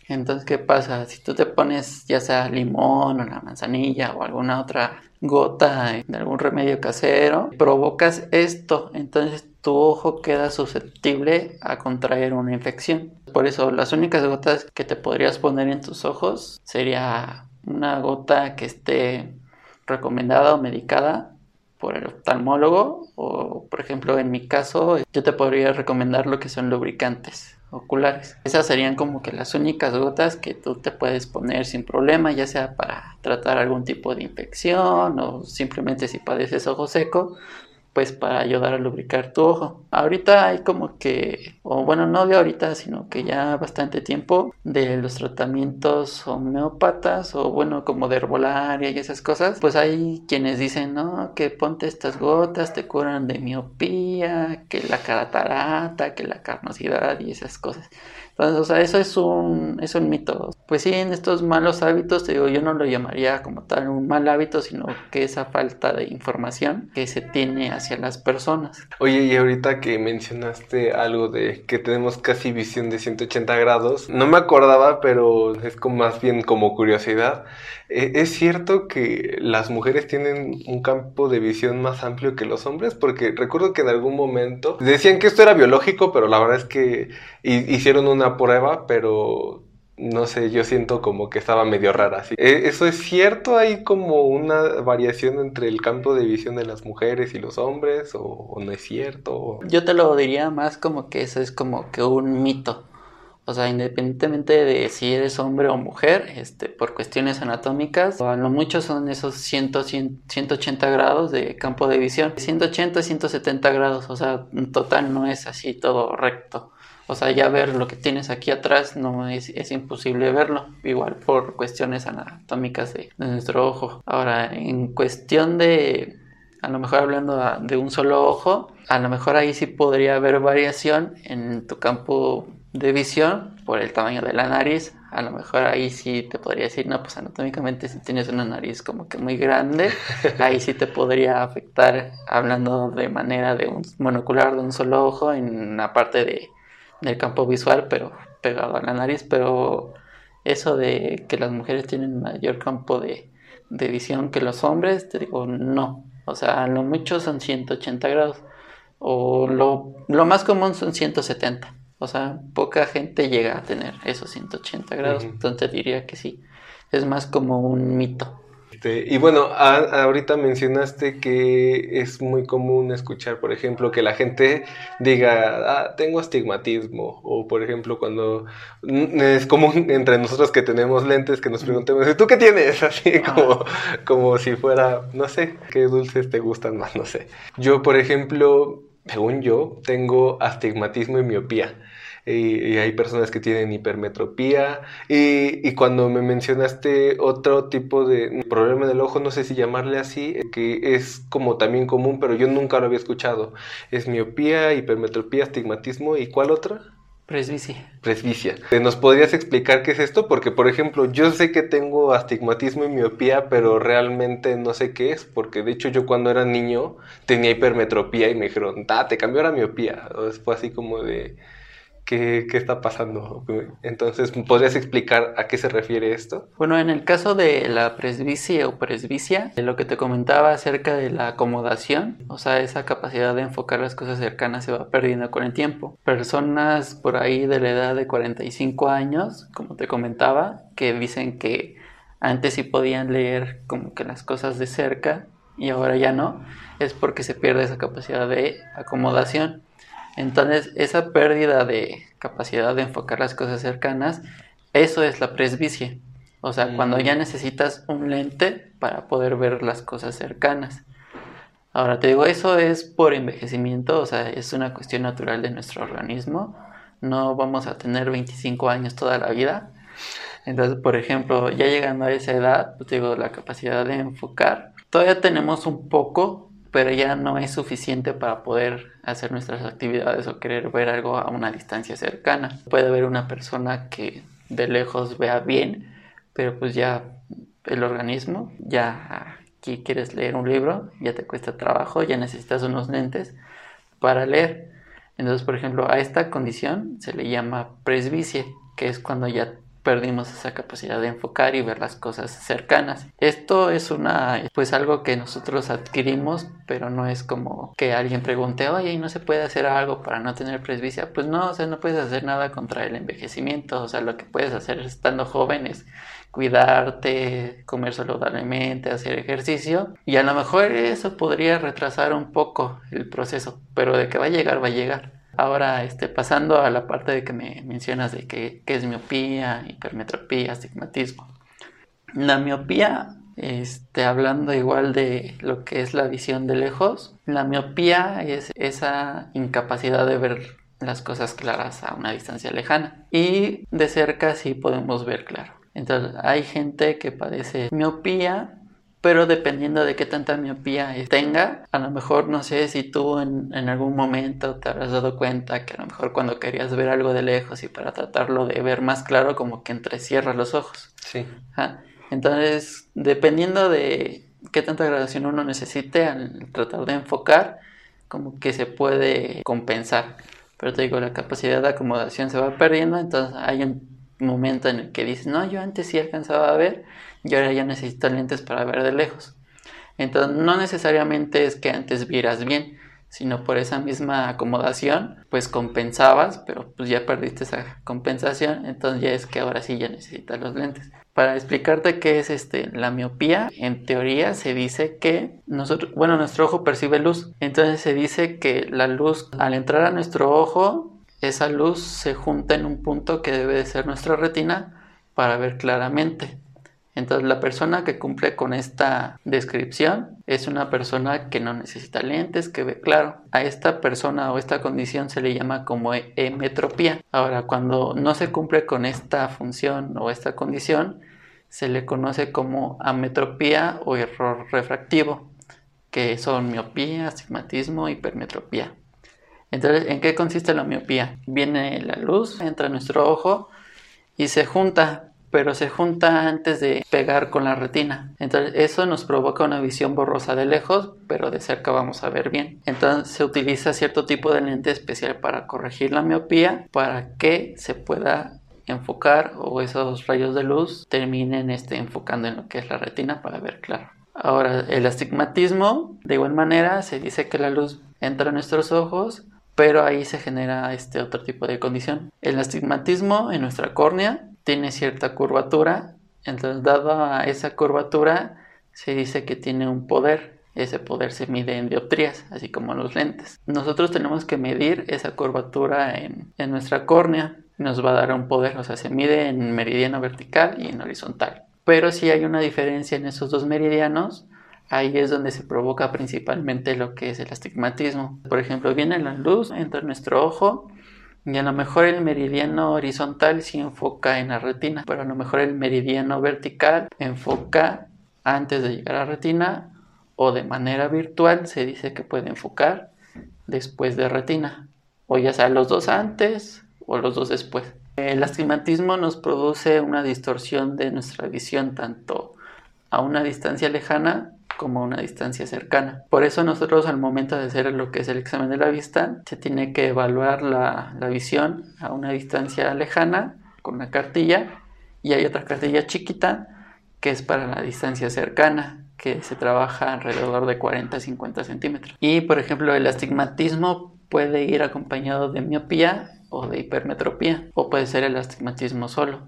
Entonces, ¿qué pasa? Si tú te pones ya sea limón o la manzanilla o alguna otra gota de algún remedio casero, provocas esto, entonces tu ojo queda susceptible a contraer una infección. Por eso las únicas gotas que te podrías poner en tus ojos sería una gota que esté recomendada o medicada por el oftalmólogo o por ejemplo en mi caso yo te podría recomendar lo que son lubricantes oculares. Esas serían como que las únicas gotas que tú te puedes poner sin problema, ya sea para tratar algún tipo de infección o simplemente si padeces ojo seco, pues para ayudar a lubricar tu ojo. Ahorita hay como que, o bueno, no de ahorita, sino que ya bastante tiempo de los tratamientos homeópatas o bueno, como de herbolaria y esas cosas, pues hay quienes dicen, no, que ponte estas gotas, te curan de miopía, que la caratarata, que la carnosidad y esas cosas. Entonces, o sea, eso es un, es un mito. Pues sí, en estos malos hábitos, te digo, yo no lo llamaría como tal un mal hábito, sino que esa falta de información que se tiene hacia las personas. Oye, y ahorita que mencionaste algo de que tenemos casi visión de 180 grados, no me acordaba, pero es como más bien como curiosidad. Eh, ¿Es cierto que las mujeres tienen un campo de visión más amplio que los hombres? Porque recuerdo que en algún momento decían que esto era biológico, pero la verdad es que hicieron una prueba, pero no sé, yo siento como que estaba medio rara. ¿E, ¿Eso es cierto? ¿Hay como una variación entre el campo de visión de las mujeres y los hombres? ¿O, no es cierto? Yo te lo diría más como que eso es como que un mito. O sea, independientemente de si eres hombre o mujer, este, por cuestiones anatómicas, a lo mucho son esos 100, 180 grados de campo de visión. 180, 170 grados, o sea, en total no es así todo recto. O sea, ya ver lo que tienes aquí atrás no es, es imposible verlo, igual por cuestiones anatómicas de, nuestro ojo. Ahora, en cuestión de, a lo mejor hablando de un solo ojo, a lo mejor ahí sí podría haber variación en tu campo de visión por el tamaño de la nariz. A lo mejor ahí sí te podría decir, no, pues anatómicamente si tienes una nariz como que muy grande, ahí sí te podría afectar hablando de manera de un monocular de un solo ojo en la parte de del campo visual, pero pegado a la nariz, pero eso de que las mujeres tienen mayor campo de, visión que los hombres, te digo, no. O sea, lo mucho son 180 grados. O lo, lo más común son 170. O sea, poca gente llega a tener esos 180 grados. Entonces diría que sí. Es más como un mito. Este, y bueno, ahorita mencionaste que es muy común escuchar, por ejemplo, que la gente diga, ah, tengo astigmatismo, o por ejemplo, cuando es común entre nosotros que tenemos lentes que nos preguntemos, ¿y tú qué tienes? Así como, como si fuera, no sé, qué dulces te gustan más, no sé. Yo, por ejemplo, según yo, tengo astigmatismo y miopía y, hay personas que tienen hipermetropía. Y, y, cuando me mencionaste otro tipo de problema del ojo, no sé si llamarle así, que es como también común, pero yo nunca lo había escuchado. Es miopía, hipermetropía, astigmatismo y ¿cuál otra? Presbicia. Presbicia. ¿Nos podrías explicar qué es esto? Porque, por ejemplo, yo sé que tengo astigmatismo y miopía, pero realmente no sé qué es, porque de hecho yo cuando era niño tenía hipermetropía y me dijeron, ah, te cambió la miopía. fue así como de, ¿Qué, ¿Qué, está pasando? Entonces, ¿podrías explicar a qué se refiere esto? Bueno, en el caso de la presbicia o presbicia, de lo que te comentaba acerca de la acomodación, o sea, esa capacidad de enfocar las cosas cercanas se va perdiendo con el tiempo. Personas por ahí de la edad de 45 años, como te comentaba, que dicen que antes sí podían leer como que las cosas de cerca y ahora ya no, es porque se pierde esa capacidad de acomodación. Entonces, esa pérdida de capacidad de enfocar las cosas cercanas, eso es la presbicia. O sea, cuando ya necesitas un lente para poder ver las cosas cercanas. Ahora te digo, eso es por envejecimiento, o sea, es una cuestión natural de nuestro organismo. No vamos a tener 25 años toda la vida. Entonces, por ejemplo, ya llegando a esa edad, pues, te digo, la capacidad de enfocar, todavía tenemos un poco, pero ya no es suficiente para poder hacer nuestras actividades o querer ver algo a una distancia cercana. Puede haber una persona que de lejos vea bien, pero pues ya el organismo, ya aquí quieres leer un libro, ya te cuesta trabajo, ya necesitas unos lentes para leer. Entonces, por ejemplo, a esta condición se le llama presbicie, que es cuando ya perdimos esa capacidad de enfocar y ver las cosas cercanas. Esto es una, pues algo que nosotros adquirimos, pero no es como que alguien pregunte, oye, ¿y no se puede hacer algo para no tener presbicia? Pues no, o sea, no puedes hacer nada contra el envejecimiento, o sea, lo que puedes hacer estando joven es cuidarte, comer saludablemente, hacer ejercicio y a lo mejor eso podría retrasar un poco el proceso, pero de que va a llegar, va a llegar. Ahora, este, pasando a la parte de que me mencionas de que, es miopía, hipermetropía, astigmatismo. La miopía Este, hablando igual de lo que es la visión de lejos, la miopía es esa incapacidad de ver las cosas claras a una distancia lejana y de cerca sí podemos ver claro. Entonces hay gente que padece miopía pero dependiendo de qué tanta miopía tenga, a lo mejor no sé si tú en, algún momento te habrás dado cuenta que a lo mejor cuando querías ver algo de lejos y para tratarlo de ver más claro, como que entrecierras los ojos. Sí. Entonces, dependiendo de qué tanta graduación uno necesite al tratar de enfocar, como que se puede compensar. Pero te digo, la capacidad de acomodación se va perdiendo, entonces hay un momento en el que dices, no, yo antes sí alcanzaba a ver y ahora ya necesito lentes para ver de lejos. Entonces no necesariamente es que antes vieras bien, sino por esa misma acomodación, pues compensabas, pero pues ya perdiste esa compensación, entonces ya es que ahora sí ya necesitas los lentes. Para explicarte qué es este, la miopía, en teoría se dice que nosotros, bueno, nuestro ojo percibe luz, entonces se dice que la luz al entrar a nuestro ojo, esa luz se junta en un punto que debe de ser nuestra retina para ver claramente. Entonces la persona que cumple con esta descripción es una persona que no necesita lentes, que ve claro. A esta persona o esta condición se le llama como emetropía. Ahora, cuando no se cumple con esta función o esta condición, se le conoce como ametropía o error refractivo, que son miopía, astigmatismo, hipermetropía. Entonces, ¿en qué consiste la miopía? Viene la luz, entra a nuestro ojo y se junta pero se junta antes de pegar con la retina. Entonces eso nos provoca una visión borrosa de lejos, pero de cerca vamos a ver bien. Entonces se utiliza cierto tipo de lente especial para corregir la miopía, para que se pueda enfocar o esos rayos de luz terminen este, enfocando en lo que es la retina para ver claro. Ahora, el astigmatismo, de igual manera, se dice que la luz entra a nuestros ojos, pero ahí se genera este otro tipo de condición. El astigmatismo en nuestra córnea tiene cierta curvatura, entonces dado a esa curvatura se dice que tiene un poder, ese poder se mide en dioptrías, así como los lentes. Nosotros tenemos que medir esa curvatura en, en nuestra córnea, nos va a dar un poder, o sea, se mide en meridiano vertical y en horizontal. Pero si hay una diferencia en esos dos meridianos, ahí es donde se provoca principalmente lo que es el astigmatismo. Por ejemplo, viene la luz, entra en nuestro ojo y a lo mejor el meridiano horizontal sí enfoca en la retina, pero a lo mejor el meridiano vertical enfoca antes de llegar a retina o de manera virtual se dice que puede enfocar después de retina, o ya sea los dos antes o los dos después. El astigmatismo nos produce una distorsión de nuestra visión tanto a una distancia lejana como una distancia cercana. Por eso nosotros al momento de hacer lo que es el examen de la vista, se tiene que evaluar la, visión a una distancia lejana con una cartilla y hay otra cartilla chiquita que es para la distancia cercana que se trabaja alrededor de 40-50 centímetros. Y por ejemplo el astigmatismo puede ir acompañado de miopía o de hipermetropía o puede ser el astigmatismo solo.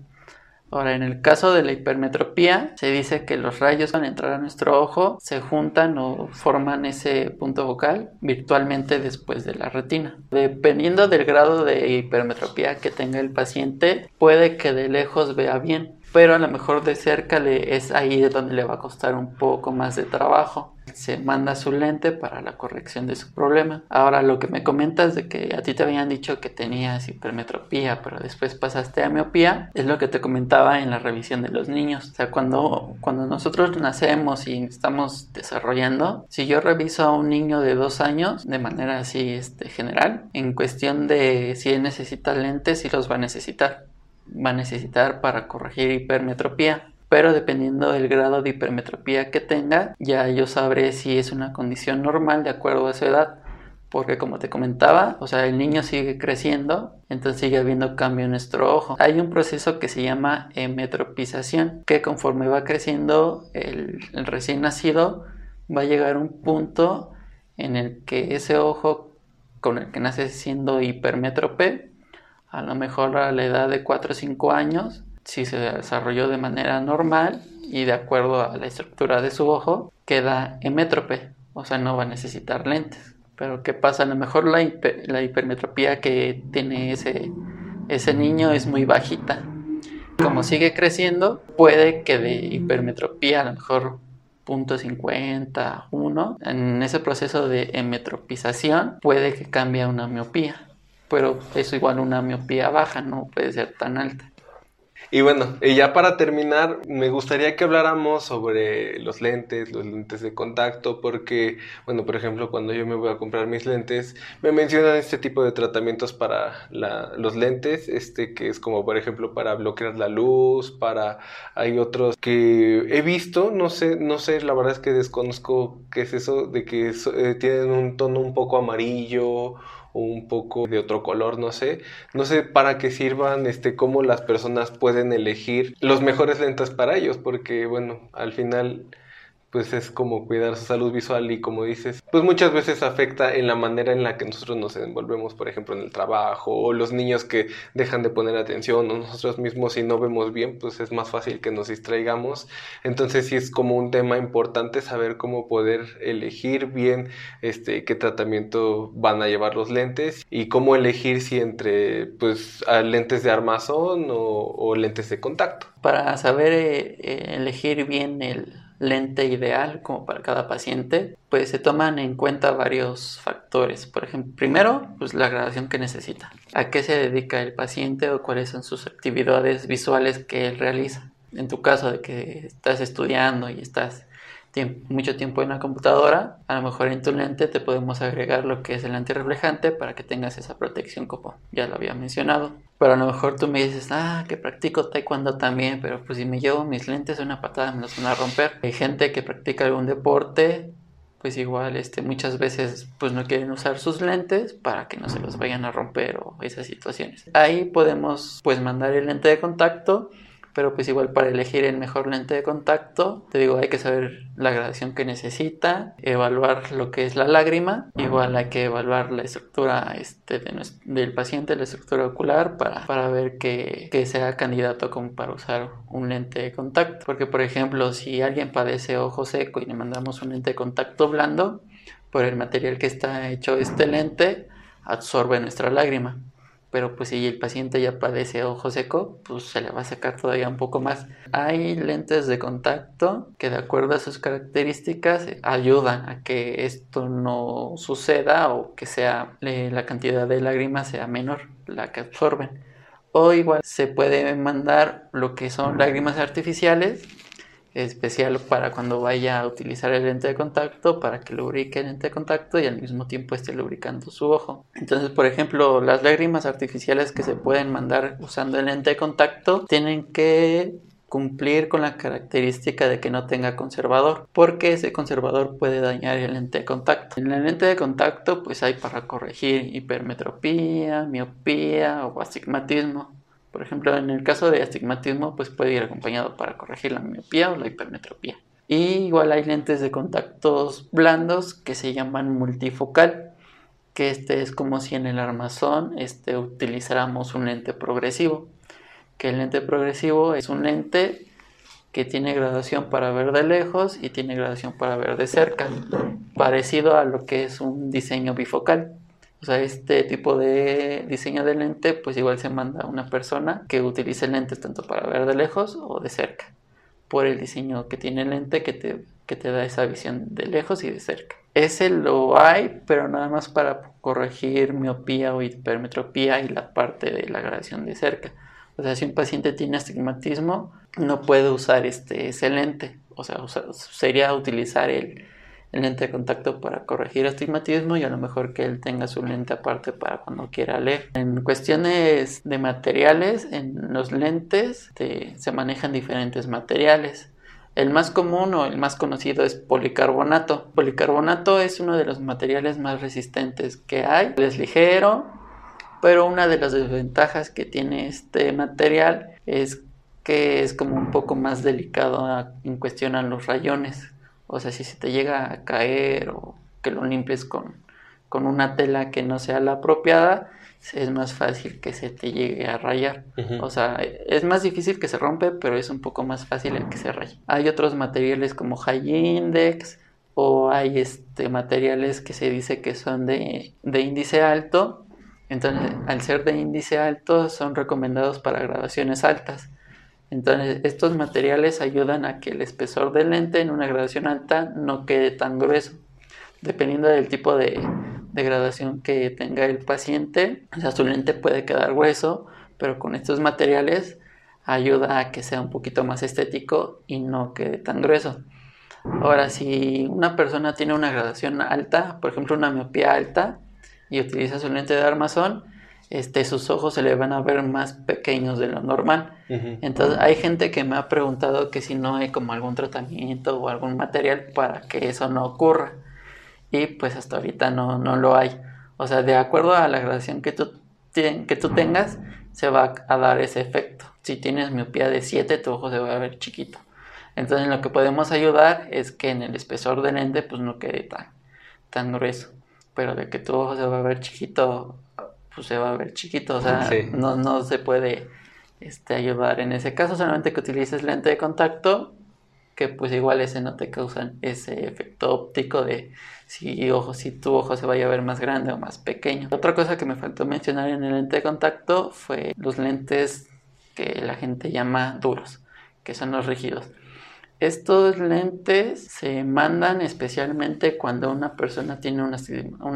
Ahora, en el caso de la hipermetropía, se dice que los rayos al entrar a nuestro ojo se juntan o forman ese punto focal virtualmente después de la retina. Dependiendo del grado de hipermetropía que tenga el paciente, puede que de lejos vea bien, pero a lo mejor de cerca le, es ahí de donde le va a costar un poco más de trabajo se manda su lente para la corrección de su problema. Ahora lo que me comentas de que a ti te habían dicho que tenías hipermetropía, pero después pasaste a miopía, es lo que te comentaba en la revisión de los niños. O sea, cuando, cuando nosotros nacemos y estamos desarrollando, si yo reviso a un niño de dos años de manera así este, general, en cuestión de si necesita lentes, si los va a necesitar. Va a necesitar para corregir hipermetropía pero dependiendo del grado de hipermetropía que tenga, ya yo sabré si es una condición normal de acuerdo a su edad. Porque como te comentaba, o sea, el niño sigue creciendo, entonces sigue habiendo cambio en nuestro ojo. Hay un proceso que se llama hemetropización, que conforme va creciendo el, el recién nacido, va a llegar un punto en el que ese ojo con el que nace siendo hipermétrope, a lo mejor a la edad de 4 o 5 años, si se desarrolló de manera normal y de acuerdo a la estructura de su ojo, queda hemétrope, o sea, no va a necesitar lentes. Pero ¿qué pasa? A lo mejor la, hipermetropía que tiene ese, ese niño es muy bajita. Como sigue creciendo, puede que de hipermetropía a lo mejor punto 50, 1, en ese proceso de emetropización puede que cambie a una miopía, pero es igual una miopía baja, no puede ser tan alta. Y bueno, y ya para terminar, me gustaría que habláramos sobre los lentes, los lentes de contacto, porque, bueno, por ejemplo, cuando yo me voy a comprar mis lentes, me mencionan este tipo de tratamientos para los lentes, este que es como, por ejemplo, para bloquear la luz, para, hay otros que he visto, no sé, no sé, la verdad es que desconozco qué es eso, de que eh, tienen un tono un poco amarillo un poco de otro color, no sé. No sé para qué sirvan, este, cómo las personas pueden elegir los mejores lentes para ellos, porque bueno, al final pues es como cuidar su salud visual y como dices, pues muchas veces afecta en la manera en la que nosotros nos envolvemos, por ejemplo, en el trabajo, o los niños que dejan de poner atención, o nosotros mismos si no vemos bien, pues es más fácil que nos distraigamos. Entonces sí es como un tema importante saber cómo poder elegir bien este qué tratamiento van a llevar los lentes y cómo elegir si entre pues lentes de armazón o, lentes de contacto. Para saber eh, eh, elegir bien el lente ideal como para cada paciente, pues se toman en cuenta varios factores. Por ejemplo, primero, pues la graduación que necesita. ¿A qué se dedica el paciente o cuáles son sus actividades visuales que él realiza? En tu caso de que estás estudiando y estás mucho tiempo en la computadora, a lo mejor en tu lente te podemos agregar lo que es el antirreflejante para que tengas esa protección como ya lo había mencionado. Pero a lo mejor tú me dices, ah, que practico taekwondo también, pero pues si me llevo mis lentes una patada me los van a romper. Hay gente que practica algún deporte, pues igual este, muchas veces pues no quieren usar sus lentes para que no se los vayan a romper o esas situaciones. Ahí podemos pues mandar el lente de contacto pero pues igual para elegir el mejor lente de contacto, te digo, hay que saber la gradación que necesita, evaluar lo que es la lágrima, igual hay que evaluar la estructura este, del paciente, la estructura ocular, para, para ver que, que, sea candidato como para usar un lente de contacto. Porque, por ejemplo, si alguien padece ojo seco y le mandamos un lente de contacto blando, por el material que está hecho este lente, absorbe nuestra lágrima pero pues si el paciente ya padece ojo seco, pues se le va a sacar todavía un poco más. Hay lentes de contacto que de acuerdo a sus características ayudan a que esto no suceda o que sea la cantidad de lágrimas sea menor la que absorben. O igual se puede mandar lo que son lágrimas artificiales especial para cuando vaya a utilizar el lente de contacto para que lubrique el lente de contacto y al mismo tiempo esté lubricando su ojo. Entonces, por ejemplo, las lágrimas artificiales que se pueden mandar usando el lente de contacto tienen que cumplir con la característica de que no tenga conservador, porque ese conservador puede dañar el lente de contacto. En el lente de contacto pues hay para corregir hipermetropía, miopía o astigmatismo. Por ejemplo, en el caso de astigmatismo, pues puede ir acompañado para corregir la miopía o la hipermetropía. Y igual hay lentes de contactos blandos que se llaman multifocal, que este es como si en el armazón este, utilizáramos un lente progresivo. Que el lente progresivo es un lente que tiene graduación para ver de lejos y tiene graduación para ver de cerca, parecido a lo que es un diseño bifocal. O sea, este tipo de diseño de lente, pues igual se manda a una persona que utilice lentes tanto para ver de lejos o de cerca, por el diseño que tiene el lente que te, que te da esa visión de lejos y de cerca. Ese lo hay, pero nada más para corregir miopía o hipermetropía y la parte de la gradación de cerca. O sea, si un paciente tiene astigmatismo, no puede usar este, ese lente. O sea, sería utilizar el, el lente de contacto para corregir astigmatismo y a lo mejor que él tenga su lente aparte para cuando quiera leer. En cuestiones de materiales, en los lentes se manejan diferentes materiales. El más común o el más conocido es policarbonato. Policarbonato es uno de los materiales más resistentes que hay. Es ligero, pero una de las desventajas que tiene este material es que es como un poco más delicado en cuestión a los rayones o sea, si se te llega a caer o que lo limpies con, con una tela que no sea la apropiada, es más fácil que se te llegue a rayar. O sea, es más difícil que se rompe, pero es un poco más fácil el que se raye. Hay otros materiales como high index o hay este materiales que se dice que son de, de índice alto. Entonces, al ser de índice alto, son recomendados para graduaciones altas. Entonces, estos materiales ayudan a que el espesor del lente en una gradación alta no quede tan grueso. Dependiendo del tipo de, de gradación que tenga el paciente, o sea, su lente puede quedar grueso, pero con estos materiales ayuda a que sea un poquito más estético y no quede tan grueso. Ahora, si una persona tiene una gradación alta, por ejemplo una miopía alta, y utiliza su lente de armazón, este, sus ojos se le van a ver más pequeños de lo normal. Entonces hay gente que me ha preguntado que si no hay como algún tratamiento o algún material para que eso no ocurra. Y pues hasta ahorita no, no lo hay. O sea, de acuerdo a la gradación que tú, que tú tengas, se va a dar ese efecto. Si tienes miopía de 7, tu ojo se va a ver chiquito. Entonces lo que podemos ayudar es que en el espesor del lente pues no quede tan, tan grueso. Pero de que tu ojo se va a ver chiquito, pues se va a ver chiquito. O sea, no, no se puede este, ayudar en ese caso. Solamente que utilices lente de contacto, que pues igual ese no te causan ese efecto óptico de si, ojo, si tu ojo se vaya a ver más grande o más pequeño. Otra cosa que me faltó mencionar en el lente de contacto fue los lentes que la gente llama duros, que son los rígidos. Estos lentes se mandan especialmente cuando una persona tiene un,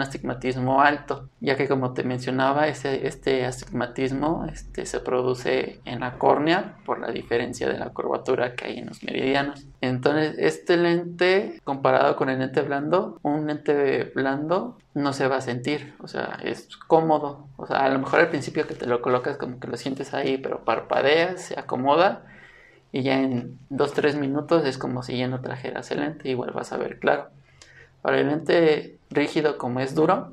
astigmatismo alto, ya que como te mencionaba, ese, este astigmatismo este, se produce en la córnea por la diferencia de la curvatura que hay en los meridianos. Entonces, este lente, comparado con el lente blando, un lente blando no se va a sentir, o sea, es cómodo. O sea, a lo mejor al principio que te lo colocas como que lo sientes ahí, pero parpadeas, se acomoda y ya en 2-3 minutos es como si ya no trajeras el lente, igual vas a ver claro. Para el lente rígido como es duro,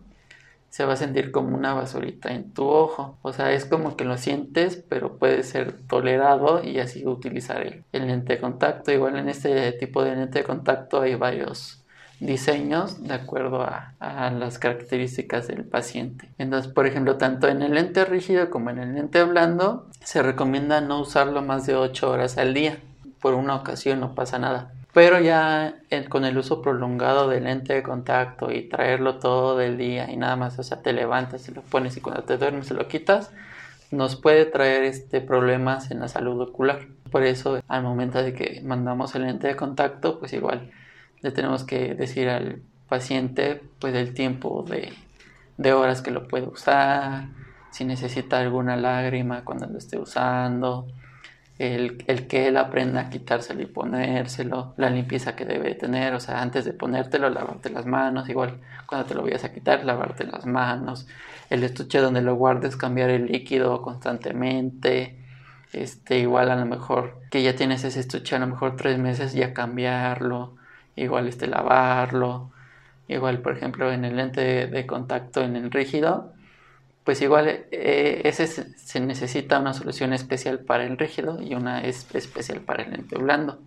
se va a sentir como una basurita en tu ojo. O sea, es como que lo sientes, pero puede ser tolerado y así utilizar el, el lente de contacto. Igual en este tipo de lente de contacto hay varios diseños de acuerdo a, las características del paciente. Entonces, por ejemplo, tanto en el lente rígido como en el lente blando, se recomienda no usarlo más de 8 horas al día. Por una ocasión no pasa nada. Pero ya con el uso prolongado del lente de contacto y traerlo todo el día y nada más, o sea, te levantas y lo pones y cuando te duermes se lo quitas, nos puede traer este problemas en la salud ocular. Por eso, al momento de que mandamos el lente de contacto, pues igual le tenemos que decir al paciente pues el tiempo de, horas que lo puede usar, si necesita alguna lágrima cuando lo esté usando, el, que él aprenda a quitárselo y ponérselo, la limpieza que debe tener, o sea, antes de ponértelo, lavarte las manos, igual cuando te lo vayas a quitar, lavarte las manos, el estuche donde lo guardes, cambiar el líquido constantemente, este, igual a lo mejor que ya tienes ese estuche, a lo mejor tres meses ya cambiarlo, igual este lavarlo, igual por ejemplo en el lente de, contacto en el rígido, pues igual eh, ese se, necesita una solución especial para el rígido y una especial para el lente blando.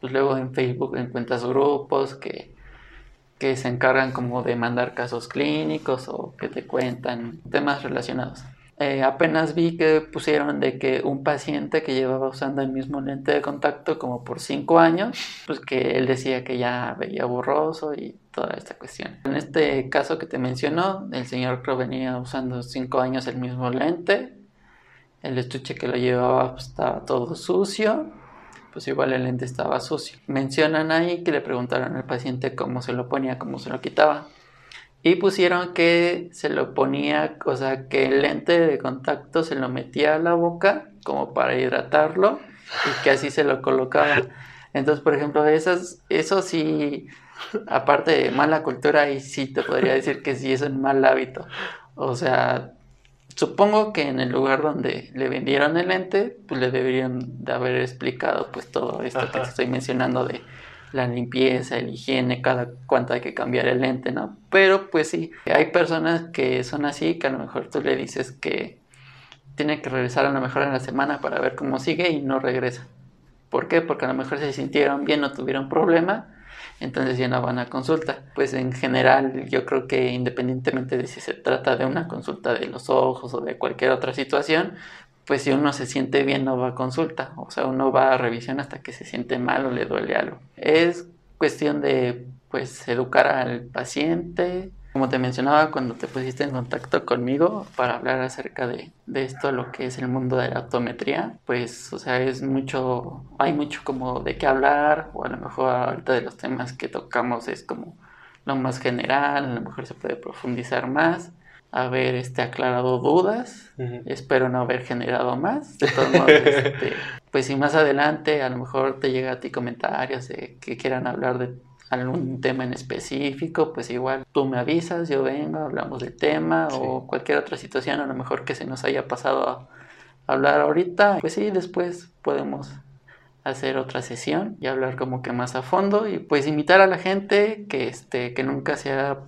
Pues luego en Facebook encuentras grupos que, que se encargan como de mandar casos clínicos o que te cuentan temas relacionados. Eh, apenas vi que pusieron de que un paciente que llevaba usando el mismo lente de contacto como por cinco años, pues que él decía que ya veía borroso y toda esta cuestión. En este caso que te mencionó, el señor Crow venía usando cinco años el mismo lente, el estuche que lo llevaba pues, estaba todo sucio, pues igual el lente estaba sucio. Mencionan ahí que le preguntaron al paciente cómo se lo ponía, cómo se lo quitaba. Y pusieron que se lo ponía, o sea, que el lente de contacto se lo metía a la boca como para hidratarlo y que así se lo colocaba. Entonces, por ejemplo, esas, eso sí, aparte de mala cultura, y sí te podría decir que sí es un mal hábito. O sea, supongo que en el lugar donde le vendieron el lente, pues le deberían de haber explicado pues todo esto que te estoy mencionando de la limpieza, el higiene, cada cuánto hay que cambiar el lente, ¿no? Pero pues sí, hay personas que son así, que a lo mejor tú le dices que tiene que regresar a lo mejor en la semana para ver cómo sigue y no regresa. ¿Por qué? Porque a lo mejor se sintieron bien, no tuvieron problema, entonces ya no van a consulta. Pues en general yo creo que independientemente de si se trata de una consulta de los ojos o de cualquier otra situación, pues si uno se siente bien no va a consulta, o sea, uno va a revisión hasta que se siente mal o le duele algo. Es cuestión de pues educar al paciente, Como te mencionaba cuando te pusiste en contacto conmigo para hablar acerca de, de esto, lo que es el mundo de la optometría, pues, o sea, es mucho, hay mucho como de qué hablar, o a lo mejor ahorita de los temas que tocamos es como lo más general, a lo mejor se puede profundizar más haber este, aclarado dudas. Espero no haber generado más. De todos modos, este, pues si más adelante a lo mejor te llega a ti comentarios de que quieran hablar de algún tema en específico, pues igual tú me avisas, yo vengo, hablamos del tema o cualquier otra situación a lo mejor que se nos haya pasado a hablar ahorita, pues sí, después podemos hacer otra sesión y hablar como que más a fondo y pues invitar a la gente que este que nunca se ha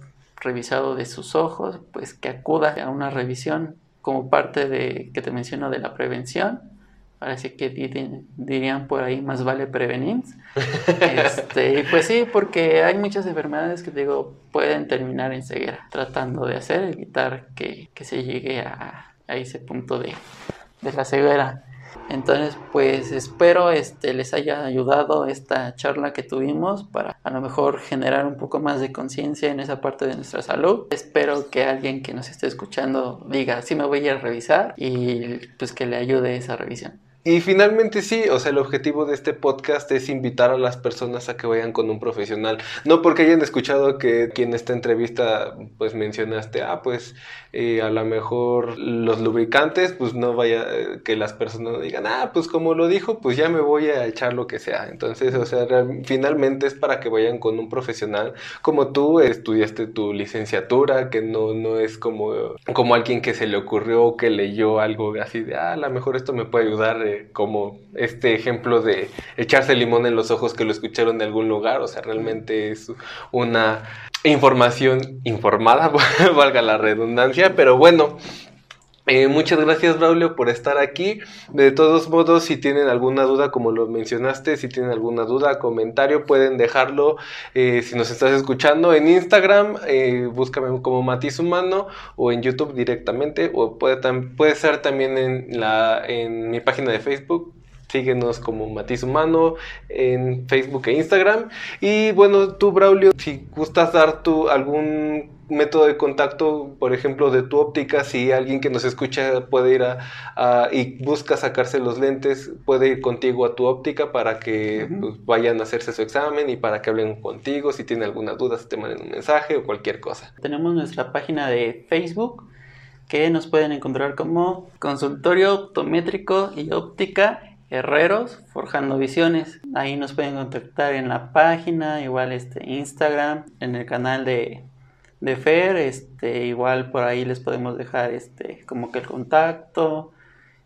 revisado de sus ojos, pues que acuda a una revisión como parte de que te menciono de la prevención Parece que dirían por ahí más vale prevenir. Este, pues sí, porque hay muchas enfermedades que digo pueden terminar en ceguera, tratando de hacer, evitar que, que se llegue a, a ese punto de, de la ceguera. Entonces, pues espero este, les haya ayudado esta charla que tuvimos para a lo mejor generar un poco más de conciencia en esa parte de nuestra salud. Espero que alguien que nos esté escuchando diga, sí me voy a revisar y pues que le ayude esa revisión. Y finalmente sí, o sea, el objetivo de este podcast es invitar a las personas a que vayan con un profesional. No porque hayan escuchado que en esta entrevista pues mencionaste, ah, pues eh, a lo mejor los lubricantes, pues no vaya, eh, que las personas digan, ah, pues como lo dijo, pues ya me voy a echar lo que sea. Entonces, o sea, finalmente es para que vayan con un profesional como tú estudiaste tu licenciatura, que no, no es como, como alguien que se le ocurrió, que leyó algo así de, ah, a lo mejor esto me puede ayudar. Como este ejemplo de echarse limón en los ojos que lo escucharon de algún lugar, o sea, realmente es una información informada, valga la redundancia, pero bueno, eh, muchas gracias, Braulio, por estar aquí. De todos modos, si tienen alguna duda, como lo mencionaste, si tienen alguna duda, comentario, pueden dejarlo eh, si nos estás escuchando en Instagram, eh, búscame como Matiz Humano o en YouTube directamente, o puede, puede ser también en, la, en mi página de Facebook, Síguenos como Matiz Humano en Facebook e Instagram. Y bueno, tú, Braulio, si gustas dar tu algún método de contacto, por ejemplo, de tu óptica, si alguien que nos escucha puede ir a, y busca sacarse los lentes, puede ir contigo a tu óptica para que pues, vayan a hacerse su examen y para que hablen contigo, si tienen alguna duda, si te manden un mensaje o cualquier cosa. Tenemos nuestra página de Facebook que nos pueden encontrar como consultorio optométrico y óptica Herreros Forjando Visiones. Ahí nos pueden contactar en la página, igual este Instagram, en el canal de, de Fer, este, igual por ahí les podemos dejar este como que el contacto.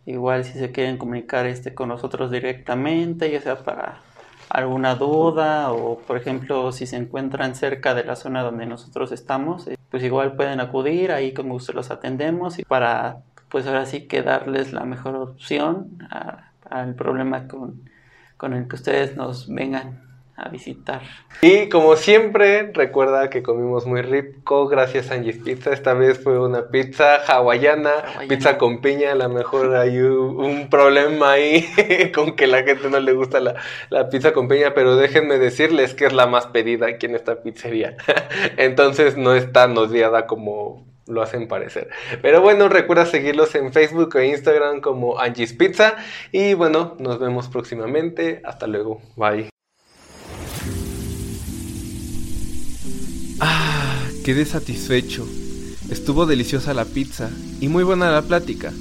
Igual si se quieren comunicar este con nosotros directamente, ya sea para alguna duda o por ejemplo si se encuentran cerca de la zona donde nosotros estamos, eh, pues igual pueden acudir, ahí como gusto los atendemos y para pues ahora sí que darles la mejor opción al problema con, con el que ustedes nos vengan a visitar. Y como siempre, recuerda que comimos muy rico gracias a Angie's Pizza. Esta vez fue una pizza hawaiana, pizza con piña. A lo mejor hay un problema ahí con que la gente no le gusta la, la, pizza con piña, pero déjenme decirles que es la más pedida aquí en esta pizzería. Entonces no es tan odiada como lo hacen parecer. Pero bueno, recuerda seguirlos en Facebook e Instagram como Angie's Pizza. Y bueno, nos vemos próximamente. Hasta luego. Bye. Quedé satisfecho. Estuvo deliciosa la pizza y muy buena la plática.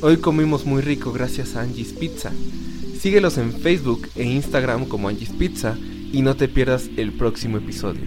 Hoy comimos muy rico gracias a Angie's Pizza. Síguelos en Facebook e Instagram como Angie's Pizza y no te pierdas el próximo episodio.